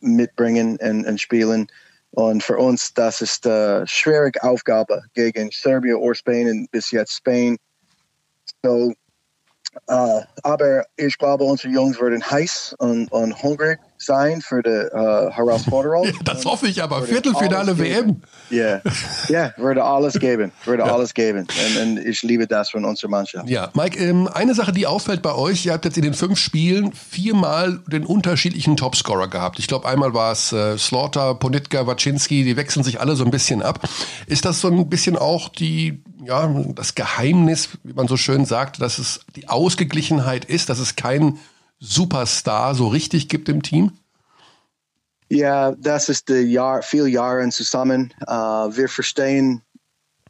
Speaker 9: mitbringen und, und spielen. Und für uns, das ist eine schwierige Aufgabe gegen Serbien oder Spanien, bis jetzt Spanien. So, uh, aber ich glaube, unsere Jungs werden heiß und, und hungrig sein für die uh, Herausforderung. *laughs*
Speaker 1: Ja, das hoffe ich aber. Viertelfinale WM.
Speaker 9: Ja, ja, würde alles geben. Würde *laughs* ja. alles geben. Und, und, ich liebe das von unserer Mannschaft.
Speaker 1: Ja, Mike, ähm, eine Sache, die auffällt bei euch, ihr habt jetzt in den fünf Spielen viermal den unterschiedlichen Topscorer gehabt. Ich glaube, einmal war es äh, Slaughter, Ponitka, Waczynski, die wechseln sich alle so ein bisschen ab. Ist das so ein bisschen auch die, ja, das Geheimnis, wie man so schön sagt, dass es die Ausgeglichenheit ist, dass es kein Superstar so richtig gibt im Team?
Speaker 9: Ja, das ist die Jahr, viel Jahre zusammen. Uh, wir verstehen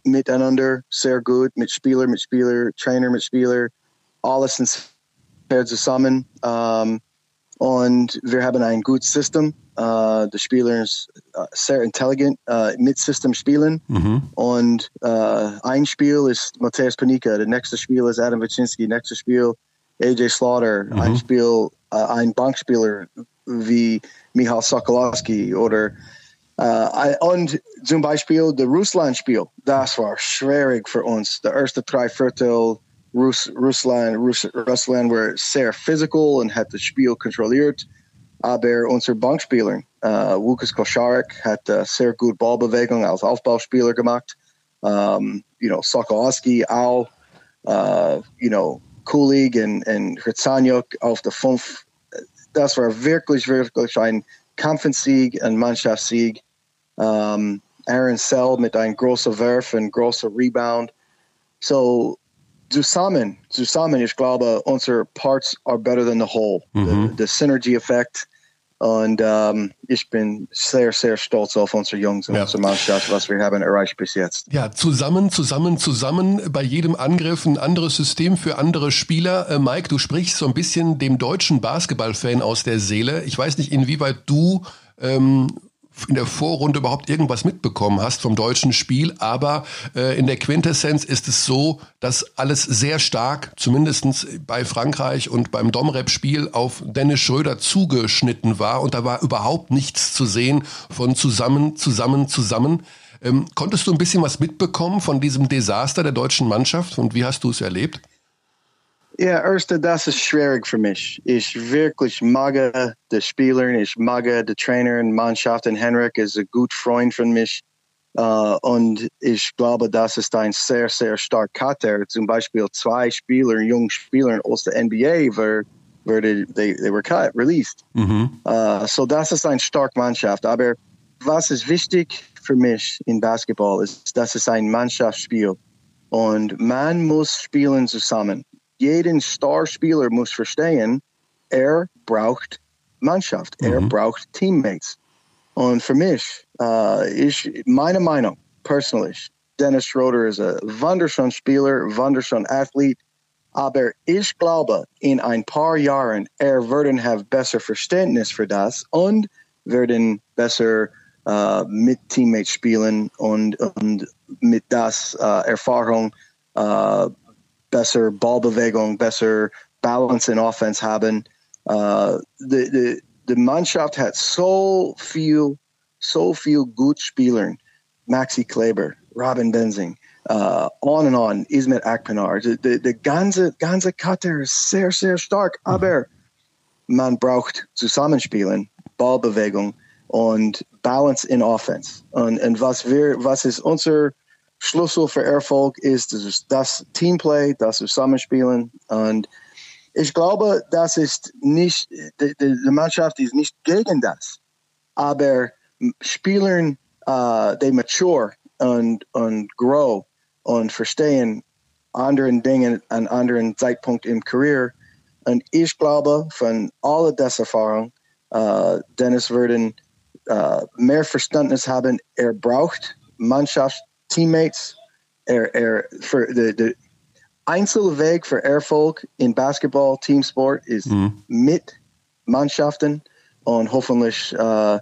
Speaker 9: miteinander sehr gut, mit Spieler, mit Spieler, Trainer, mit Spieler. Alles zusammen. Um, und wir haben ein gutes System. Uh, die Spieler sind uh, sehr intelligent uh, mit System spielen. Mhm. Und uh, ein Spiel ist Matthäus Panika, das nächste Spiel ist Adam Waczynski, nächstes Spiel AJ Slaughter, mhm. ein Spiel, uh, ein Bankspieler wie Michal Sokolowski oder uh, und zum Beispiel das Russland-Spiel, das war schwierig für uns. Die erste drei Viertel Russ, Russland, Russ, Russland war sehr physical und hat das Spiel kontrolliert. Aber unser Bankspieler, uh, Lukas Koscharek, hat uh, sehr gut Ballbewegung als Aufbauspieler gemacht. Um, you know, Sokolowski auch, uh, you know, Kulig und, und Hritsanyuk auf der 5. Das war wirklich, wirklich ein Kampfensieg, ein Mannschaftssieg. Um, Aaron Sell mit einem großen Werf und großer Rebound. So zusammen, zusammen, ich glaube, unsere Parts are better than the whole. The, the synergy effect. Und ähm, ich bin sehr, sehr stolz auf unsere Jungs und
Speaker 1: Ja.
Speaker 9: unsere Mannschaft, was wir haben erreicht bis jetzt.
Speaker 1: Ja, zusammen, zusammen, zusammen, bei jedem Angriff ein anderes System für andere Spieler. Äh, Mike, du sprichst so ein bisschen dem deutschen Basketballfan aus der Seele. Ich weiß nicht, inwieweit du ähm, in der Vorrunde überhaupt irgendwas mitbekommen hast vom deutschen Spiel, aber äh, in der Quintessenz ist es so, dass alles sehr stark, zumindestens bei Frankreich und beim Domrep-Spiel, auf Dennis Schröder zugeschnitten war und da war überhaupt nichts zu sehen von zusammen, zusammen, zusammen. Ähm, konntest du ein bisschen was mitbekommen von diesem Desaster der deutschen Mannschaft und wie hast du es erlebt?
Speaker 9: Ja, erste, das ist schwierig für mich. Ich wirklich mag die Spieler, ich mag die Trainer und Mannschaft. Und Henrik ist ein guter Freund von mich. Uh, und ich glaube, das ist ein sehr, sehr stark Kater. Zum Beispiel zwei Spieler, junge Spieler aus der NBA, were, were they, they, they were cut, released. Uh, so das ist eine starke Mannschaft. Aber was ist wichtig für mich in Basketball ist, dass es ein Mannschaftsspiel und man muss spielen zusammen. Jeden Starspieler muss verstehen, er braucht Mannschaft, er braucht Teammates. Und für mich, äh, ich, meine Meinung, persönlich, Dennis Schroeder ist ein wunderschöner Spieler, wunderschöner Athlet, aber ich glaube, in ein paar Jahren, er werden have besser Verständnis für das und werden besser äh, mit Teammates spielen und, und mit das äh, Erfahrung äh, besser Ballbewegung, besser Balance in Offense haben. Äh, die, die, die Mannschaft hat so viel, so viel gut Spielern. Maxi Kleber, Robin Benzing, uh, on and on, Ismet Akpinar. Die ganze, ganze Cutter ist sehr, sehr stark, aber man braucht Zusammenspielen, Ballbewegung und Balance in Offense. Und, und was wir, was ist unser Schlüssel für Erfolg ist, das das Teamplay, das Zusammenspielen. Und ich glaube, das ist nicht, die, die, Mannschaft ist nicht gegen das. Aber Spielern, uh, they mature und, und grow und verstehen anderen Dingen an anderen Zeitpunkt im Career. Und ich glaube, von all das Erfahrung, uh, Dennis würden uh, mehr Verständnis haben. Er braucht Mannschaft, Teammates. Er, er, für the, the Einzelweg für Erfolg in Basketball, Teamsport ist mit Mannschaften und hoffentlich uh,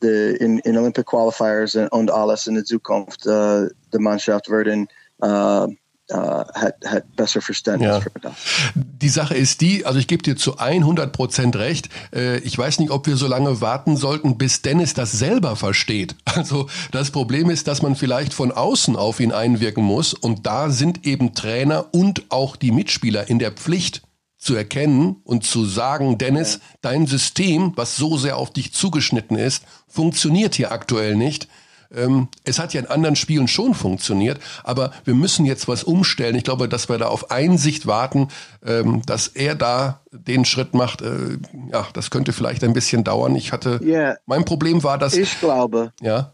Speaker 9: the, in, in Olympic Qualifiers und, und alles in the Zukunft uh, die Mannschaft werden uh, uh, hat, hat besser Verständnis
Speaker 1: Ja.
Speaker 9: für das.
Speaker 1: Die Sache ist die, also ich gebe dir zu 100 Prozent recht. Äh, Ich weiß nicht, ob wir so lange warten sollten, bis Dennis das selber versteht. *laughs* Also das Problem ist, dass man vielleicht von außen auf ihn einwirken muss und da sind eben Trainer und auch die Mitspieler in der Pflicht zu erkennen und zu sagen, Dennis, dein System, was so sehr auf dich zugeschnitten ist, funktioniert hier aktuell nicht. Ähm, es hat ja in anderen Spielen schon funktioniert, aber wir müssen jetzt was umstellen. Ich glaube, dass wir da auf Einsicht warten, ähm, dass er da den Schritt macht. Äh, ja, das könnte vielleicht ein bisschen dauern. Ich hatte,
Speaker 9: Ja.
Speaker 1: mein Problem war, dass,
Speaker 9: Ich glaube,
Speaker 1: ja,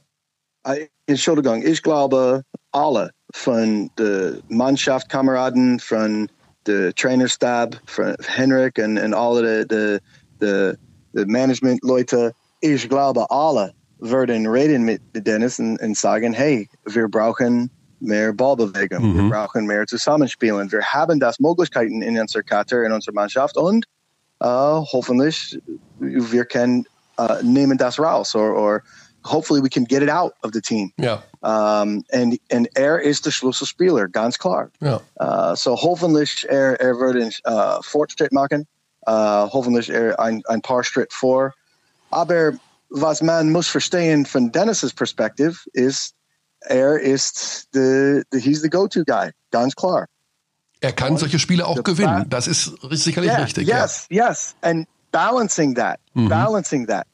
Speaker 9: I- Entschuldigung, ich glaube, alle von der Mannschaft, Kameraden, von der Trainerstab, von Henrik und, und alle die, die, die Management-Leute, ich glaube, alle würden reden mit Dennis und, und sagen, hey, wir brauchen mehr Ballbewegung, wir brauchen mehr Zusammenspielen. Wir haben das Möglichkeiten in unserer Kater, in unserer Mannschaft und äh, hoffentlich wir können äh, nehmen das raus or, or hopefully we can get it out of the team.
Speaker 1: ja,
Speaker 9: Um, and, and er ist der Schlüsselspieler, ganz klar.
Speaker 1: ja.
Speaker 9: Uh, so hoffentlich er, er wird uh, Fortschritt machen, uh, hoffentlich er ein, ein paar Schritt vor. Aber was man muss verstehen von Dennis's Perspektive ist, er ist the, the he's the go-to guy, ganz klar.
Speaker 1: Er kann solche Spiele auch gewinnen. Das ist sicherlich
Speaker 9: Yeah,
Speaker 1: richtig.
Speaker 9: Yes, yes. And balancing that, balancing that,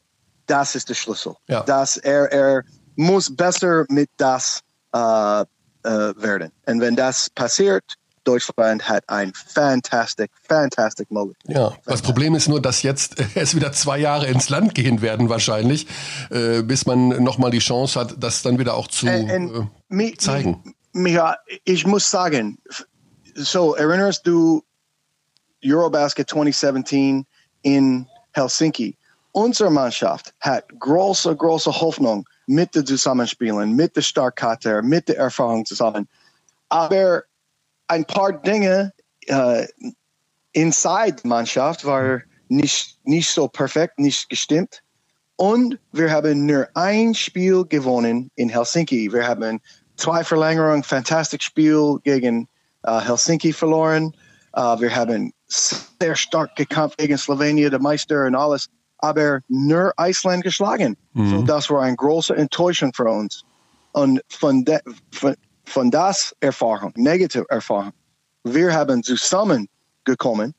Speaker 9: das ist der Schlüssel.
Speaker 1: Ja.
Speaker 9: Das er, er muss besser mit das äh, äh, werden. Und wenn das passiert, Deutschland hat ein fantastic, fantastic Moment.
Speaker 8: Ja, das Problem ist nur, dass jetzt *laughs* es wieder zwei Jahre ins Land gehen werden wahrscheinlich, äh, bis man nochmal die Chance hat, das dann wieder auch zu
Speaker 9: And- and
Speaker 8: äh,
Speaker 9: mi-
Speaker 8: zeigen.
Speaker 9: mi- Micha, ich muss sagen, so erinnerst du Eurobasket 2017 in Helsinki? Unsere Mannschaft hat große, große Hoffnung mit den Zusammenspielen, mit der Starkkater, mit der Erfahrung zusammen. Aber ein paar Dinge äh, inside Mannschaft war nicht, nicht so perfekt, nicht gestimmt. Und wir haben nur ein Spiel gewonnen in Helsinki. Wir haben zwei Verlängerungen, fantastisches Spiel gegen äh, Helsinki verloren. Äh, wir haben sehr stark gekämpft gegen Slowenien, der Meister und alles, aber nur Island geschlagen. So, das war eine große Enttäuschung für uns. Und von, de, von, von das Erfahrung, negative Erfahrung, wir haben zusammengekommen,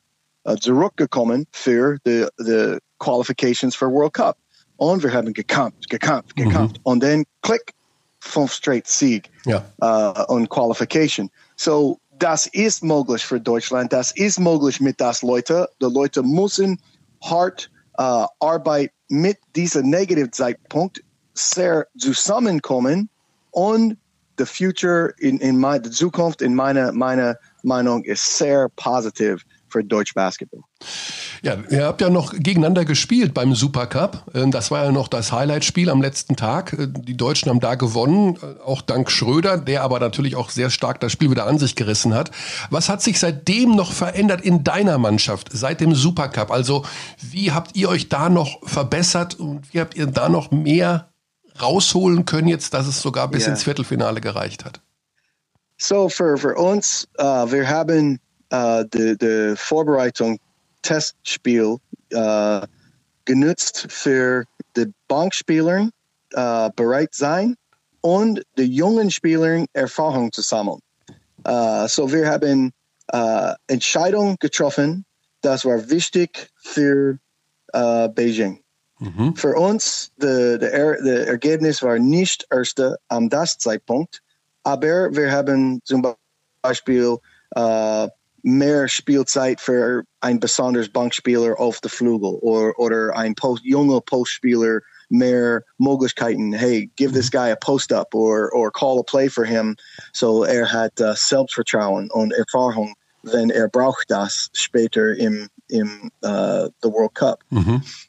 Speaker 9: äh, zurückgekommen für die, die Qualifications für World Cup. Und wir haben gekämpft, gekämpft, gekämpft. Und dann klick, fünf straight Sieg
Speaker 8: Ja.
Speaker 9: äh, und Qualification. So, das ist möglich für Deutschland. Das ist möglich mit das Leute. Die Leute müssen hart äh, Arbeit mit diesem Negativzeitpunkt sehr zusammenkommen und the future in, in mein, die Zukunft in meiner, meiner Meinung ist sehr positiv für Deutsch Basketball.
Speaker 8: Ja, ihr habt ja noch gegeneinander gespielt beim Supercup. Äh, Das war ja noch das Highlight-Spiel am letzten Tag. Äh, Die Deutschen haben da gewonnen, äh, auch dank Schröder, der aber natürlich auch sehr stark das Spiel wieder an sich gerissen hat. Was hat sich seitdem noch verändert in deiner Mannschaft, seit dem Supercup? Also wie habt ihr euch da noch verbessert und wie habt ihr da noch mehr rausholen können jetzt, dass es sogar bis
Speaker 9: Ja.
Speaker 8: ins Viertelfinale gereicht hat?
Speaker 9: So für, für uns, äh, wir haben äh, die, die Vorbereitung Testspiel äh, genutzt für die Bankspieler äh, bereit sein und die jungen Spieler Erfahrung zu sammeln. Äh, so wir haben Entscheidungen getroffen, das war wichtig für äh, Beijing. Für uns, das er, de Ergebnis war nicht erste am das Zeitpunkt, aber wir haben zum Beispiel äh, mehr Spielzeit für ein besonderes Bankspieler auf der Flügel oder, oder ein Post, junger Postspieler mehr Möglichkeiten. Hey, give this guy a post up or, or call a play for him. So er hat äh, Selbstvertrauen und Erfahrung, wenn er braucht das später im, im äh, the World Cup.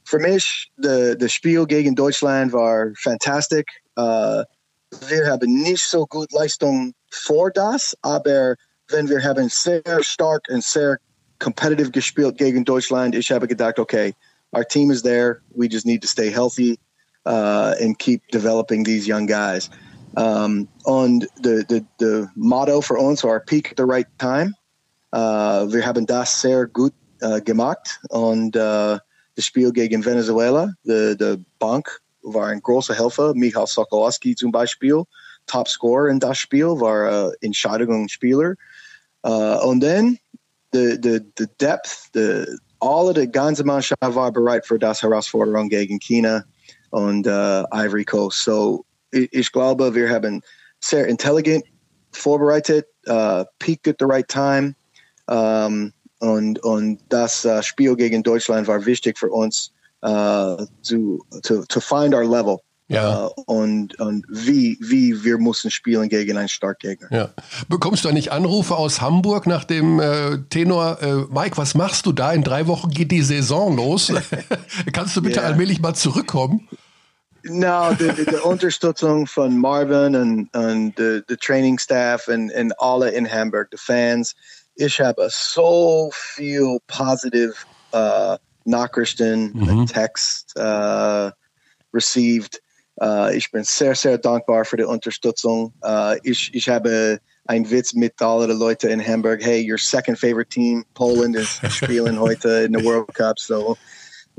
Speaker 9: Für mich, das de Spiel gegen Deutschland war fantastisch. Äh, wir haben nicht so gut Leistung vor das, aber wenn wir haben sehr stark und sehr competitive gespielt gegen Deutschland, ich habe gedacht, okay, our team is there. We just need to stay healthy uh, and keep developing these young guys. Um, und the, the, the motto für uns war Peak at the right time. Uh, wir haben das sehr gut uh, gemacht und uh, das Spiel gegen Venezuela, die, die Bank war ein großer Helfer. Michal Sokolowski zum Beispiel, Top Scorer in das Spiel, war uh, Entscheidungsspieler. Uh, und dann the, the, the depth, the, alle die ganze Mannschaft war bereit für das Herausforderung gegen China und uh, Ivory Coast. So ich, ich glaube, wir haben sehr intelligent vorbereitet, uh, peaked at the right time. Um, und, und das uh, Spiel gegen Deutschland war wichtig für uns, uh, to, to, to find our level.
Speaker 8: Ja.
Speaker 9: Uh, und, und wie, wie wir müssen spielen gegen einen Starkgegner.
Speaker 8: Ja. Bekommst du eigentlich Anrufe aus Hamburg nach dem äh, Tenor, äh, Mike, was machst du da? In drei Wochen geht die Saison los. *laughs* Kannst du bitte
Speaker 9: Ja.
Speaker 8: allmählich mal zurückkommen?
Speaker 9: No, die, die, die Unterstützung von Marvin und, und the, the training staff und, und alle in Hamburg, die Fans. Ich habe so viel positive uh, Nachrichten und Text uh, received. Uh, ich bin sehr, sehr dankbar für die Unterstützung. Uh, ich, ich habe einen Witz mit allen den Leuten in Hamburg. Hey, your second favorite team, Poland, is *laughs* spielen heute in the World Cup. So,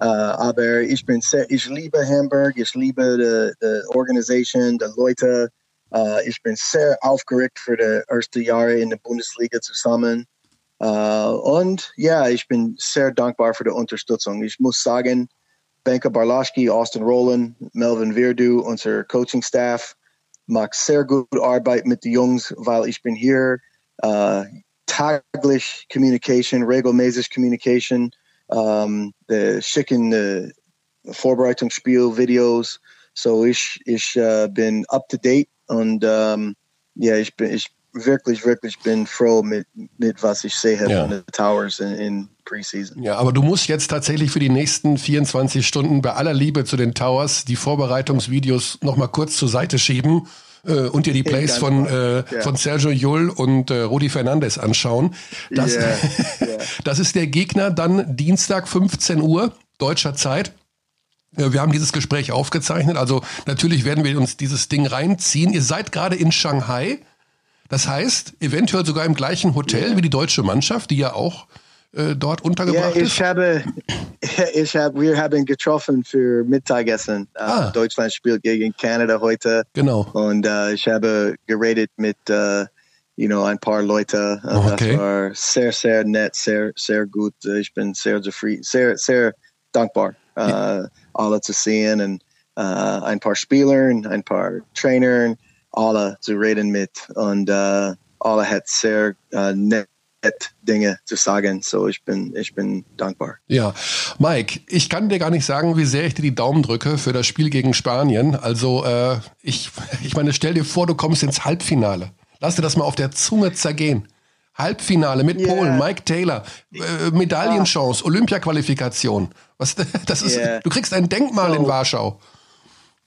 Speaker 9: uh, aber ich bin sehr, ich liebe Hamburg, ich liebe die, die Organisation, die Leute. Uh, ich bin sehr aufgeregt für die ersten Jahre in der Bundesliga zusammen. Uh, und ja, ich bin sehr dankbar für die Unterstützung. Ich muss sagen, Benka Barlaschki, Austin Rowland, Melvin Virdu, unser Coaching-Staff, macht sehr gute Arbeit mit den Jungs, weil ich bin hier. Uh, täglich Communication, regelmäßig Communication. Ähm, wir schicken äh, Vorbereitungsspiel, Videos. So ich, ich äh, bin up to date und ähm, ja, ich bin ich wirklich, wirklich bin froh mit, mit was ich sehe
Speaker 1: Ja.
Speaker 9: von den Towers in, in Preseason.
Speaker 1: Ja, aber du musst jetzt tatsächlich für die nächsten 24 Stunden bei aller Liebe zu den Towers die Vorbereitungsvideos nochmal kurz zur Seite schieben äh, und dir die Plays von, äh,
Speaker 9: Ja.
Speaker 1: von Sergio Jull und äh, Rudi Fernandes anschauen. Das,
Speaker 9: Ja, *laughs* ja.
Speaker 1: das ist der Gegner dann Dienstag 15 Uhr deutscher Zeit. Ja, Wir haben dieses Gespräch aufgezeichnet, also natürlich werden wir uns dieses Ding reinziehen. Ihr seid gerade in Shanghai. Das heißt, eventuell sogar im gleichen Hotel wie die deutsche Mannschaft, die ja auch äh, dort
Speaker 9: Ja,
Speaker 1: untergebracht
Speaker 9: ich
Speaker 1: ist.
Speaker 9: habe, *laughs* ich habe, wir haben getroffen für Mittagessen. Äh,
Speaker 1: Ah.
Speaker 9: Deutschland spielt gegen Kanada heute.
Speaker 1: Genau.
Speaker 9: Und äh, ich habe geredet mit, äh, you know, ein paar Leute. Äh,
Speaker 1: Oh, okay.
Speaker 9: Das war sehr, sehr nett, sehr, sehr gut. Äh, Ich bin sehr zufrieden, sehr, sehr dankbar, äh, alle zu sehen und äh, ein paar Spieler, ein paar Trainer, alle zu reden mit. Und äh, alle hat sehr äh, nett Dinge zu sagen. So ich bin, ich bin dankbar.
Speaker 1: Ja, Mike, ich kann dir gar nicht sagen, wie sehr ich dir die Daumen drücke für das Spiel gegen Spanien. Also äh, ich, *laughs* ich meine, stell dir vor, du kommst ins Halbfinale. Lass dir das mal auf der Zunge zergehen. Halbfinale mit
Speaker 9: Ja.
Speaker 1: Polen, Mike Taylor, äh, Medaillenchance, Olympia-Qualifikation. Was, *laughs* das ist,
Speaker 9: Ja.
Speaker 1: Du kriegst ein Denkmal in
Speaker 9: So-
Speaker 1: Warschau.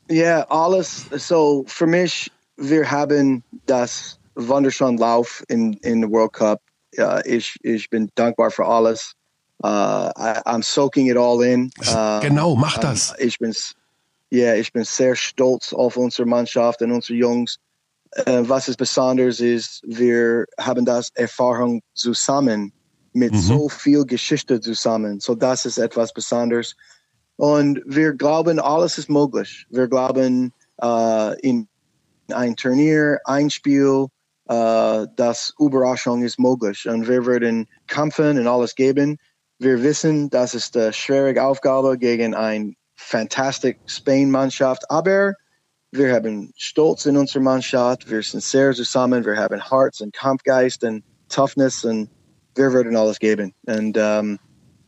Speaker 9: Ja, alles. So für mich, wir haben das wunderschönen Lauf in in der World Cup. Ja, ich ich bin dankbar für alles. Uh, I, I'm soaking it all in. Uh,
Speaker 1: Genau, mach
Speaker 9: ähm,
Speaker 1: das.
Speaker 9: ich bin, ja, ich bin sehr stolz auf unsere Mannschaft und unsere Jungs. Äh, was es besonders ist, wir haben das Erfahrung zusammen mit so viel Geschichte zusammen. So das ist etwas Besonderes. Und wir glauben, alles ist möglich. Wir glauben äh, in ein Turnier, ein Spiel, äh, das Überraschung ist möglich. Und wir werden kämpfen und alles geben. Wir wissen, das ist eine schwierige Aufgabe gegen eine fantastische Spain-Mannschaft. Aber wir haben Stolz in unserer Mannschaft. Wir sind sehr zusammen. Wir haben Herz und Kampfgeist und Toughness und wir werden alles geben. Und ähm,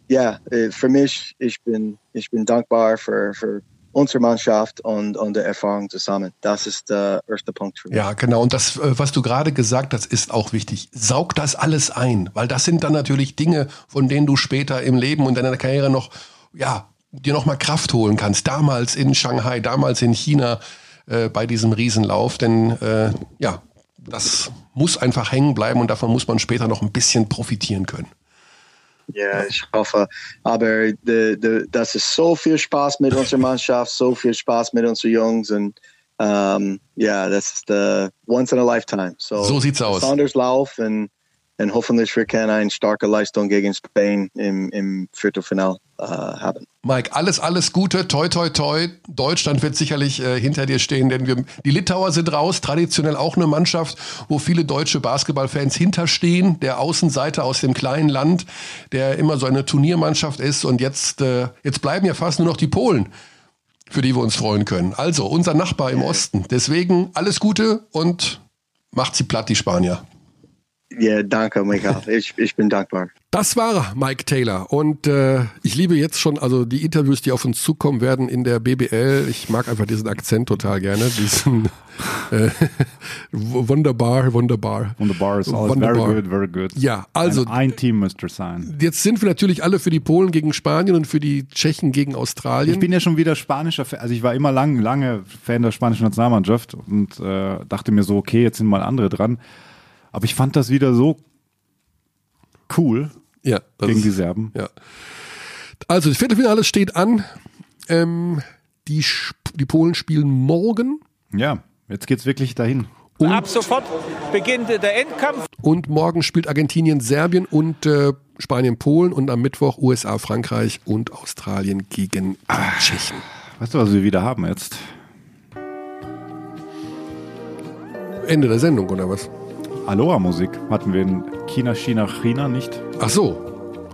Speaker 9: ja, für mich, ich bin, ich bin dankbar für, für unsere Mannschaft und, und die Erfahrung zusammen. Das ist der erste Punkt für mich.
Speaker 1: Ja, genau. Und das, äh, was du gerade gesagt hast, ist auch wichtig. Saug das alles ein, weil das sind dann natürlich Dinge, von denen du später im Leben und deiner Karriere noch, ja, dir noch mal Kraft holen kannst. Damals in Shanghai, damals in China äh, bei diesem Riesenlauf, denn äh, ja, das muss einfach hängen bleiben und davon muss man später noch ein bisschen profitieren können.
Speaker 9: Ja, ich hoffe. Aber de, de, das ist so viel Spaß mit unserer *laughs* Mannschaft, so viel Spaß mit unseren Jungs und ähm, ja, das ist the once in a lifetime. So,
Speaker 1: So sieht's aus.
Speaker 9: Besonders Lauf und, und hoffentlich wir können eine starke Leistung gegen Spain im, im Viertelfinal äh, haben.
Speaker 1: Mike, alles, alles Gute, toi, toi, toi. Deutschland wird sicherlich äh, hinter dir stehen, denn wir, die Litauer sind raus, traditionell auch eine Mannschaft, wo viele deutsche Basketballfans hinterstehen. Der Außenseiter aus dem kleinen Land, der immer so eine Turniermannschaft ist. Und jetzt, äh, jetzt bleiben ja fast nur noch die Polen, für die wir uns freuen können. Also unser Nachbar im Osten. Deswegen alles Gute und macht sie platt, die Spanier.
Speaker 9: Ja, danke, Michael. *laughs* Ich, ich bin dankbar.
Speaker 10: Das war Mike Taylor und äh, ich liebe jetzt schon also die Interviews, die auf uns zukommen werden in der BBL. Ich mag einfach diesen Akzent total gerne, diesen *laughs* äh, wunderbar, wunderbar.
Speaker 3: Wunderbar ist alles
Speaker 10: Wunderbar.
Speaker 3: very good, very good.
Speaker 10: Ja, also-
Speaker 3: ein, ein Team müsste sein.
Speaker 10: Jetzt sind wir natürlich alle für die Polen gegen Spanien und für die Tschechen gegen Australien.
Speaker 3: Ich bin ja schon wieder spanischer Fan. Also ich war immer lang, lange Fan der spanischen Nationalmannschaft und äh, dachte mir so, okay, jetzt sind mal andere dran. Aber ich fand das wieder so cool
Speaker 10: ja, das
Speaker 3: gegen
Speaker 10: ist-
Speaker 3: die Serben.
Speaker 10: Ja. Also das Viertelfinale steht an. Ähm, die, die Polen spielen morgen
Speaker 3: Ja, jetzt geht's wirklich dahin.
Speaker 7: Ab sofort beginnt der Endkampf.
Speaker 10: und morgen spielt Argentinien Serbien und äh, Spanien Polen und am Mittwoch USA Frankreich und Australien gegen die Tschechen.
Speaker 3: Weißt du, was wir wieder haben jetzt?
Speaker 10: Ende der Sendung oder was?
Speaker 3: Aloha-Musik hatten wir in China, China, China nicht.
Speaker 10: Ach so,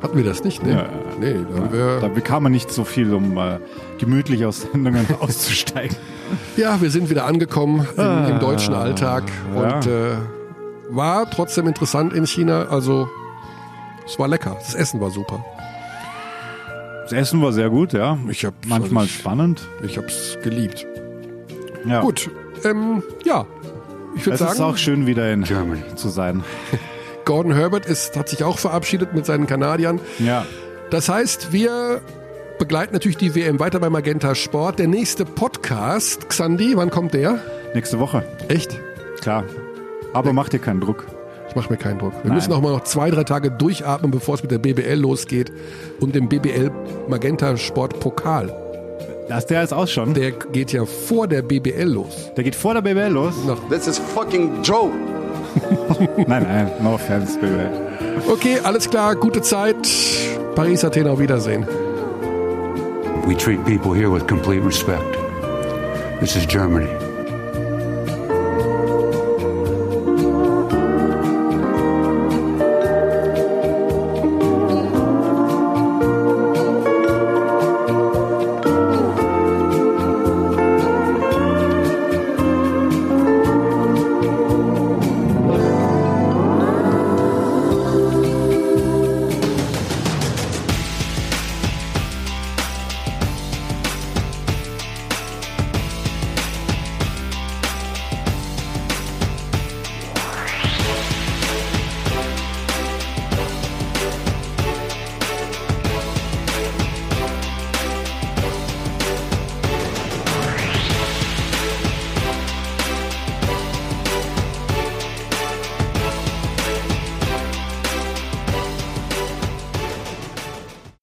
Speaker 10: hatten wir das nicht? Ne?
Speaker 3: Ja,
Speaker 10: nee, da wir,
Speaker 3: Da bekam man nicht so viel, um äh, gemütlich aus Sendungen *laughs* auszusteigen.
Speaker 10: ja, wir sind wieder angekommen im, im deutschen Alltag
Speaker 3: ja.
Speaker 10: und äh,
Speaker 1: war trotzdem interessant in China. Also es war lecker. Das Essen war super.
Speaker 3: Das Essen war sehr gut, ja.
Speaker 1: Ich hab
Speaker 3: Manchmal
Speaker 1: ich-
Speaker 3: spannend.
Speaker 1: Ich habe es geliebt.
Speaker 3: Ja.
Speaker 1: Gut, ähm, ja. Ich würde
Speaker 3: Es ist
Speaker 1: sagen,
Speaker 3: auch schön, wieder in Germany zu sein. *laughs*
Speaker 1: Gordon Herbert ist, hat sich auch verabschiedet mit seinen Kanadiern.
Speaker 3: Ja.
Speaker 1: Das heißt, wir begleiten natürlich die WM weiter bei Magenta Sport. Der nächste Podcast, Xandi, wann kommt der?
Speaker 3: Nächste Woche.
Speaker 1: Echt?
Speaker 3: Klar. Aber mach dir keinen Druck.
Speaker 1: Ich mache mir keinen Druck. Wir
Speaker 3: Nein.
Speaker 1: müssen auch mal noch zwei, drei Tage durchatmen, bevor es mit der BBL losgeht und dem BBL Magenta Sport Pokal.
Speaker 3: Das der ist auch schon.
Speaker 1: Der geht ja vor der BBL los.
Speaker 3: Der geht vor der BBL los?
Speaker 4: This is fucking joke. *laughs*
Speaker 3: nein, nein, no offense, BBL.
Speaker 1: Okay, alles klar, gute Zeit. Paris, Athen, auf Wiedersehen.
Speaker 11: We treat people here with complete respect. This is Germany.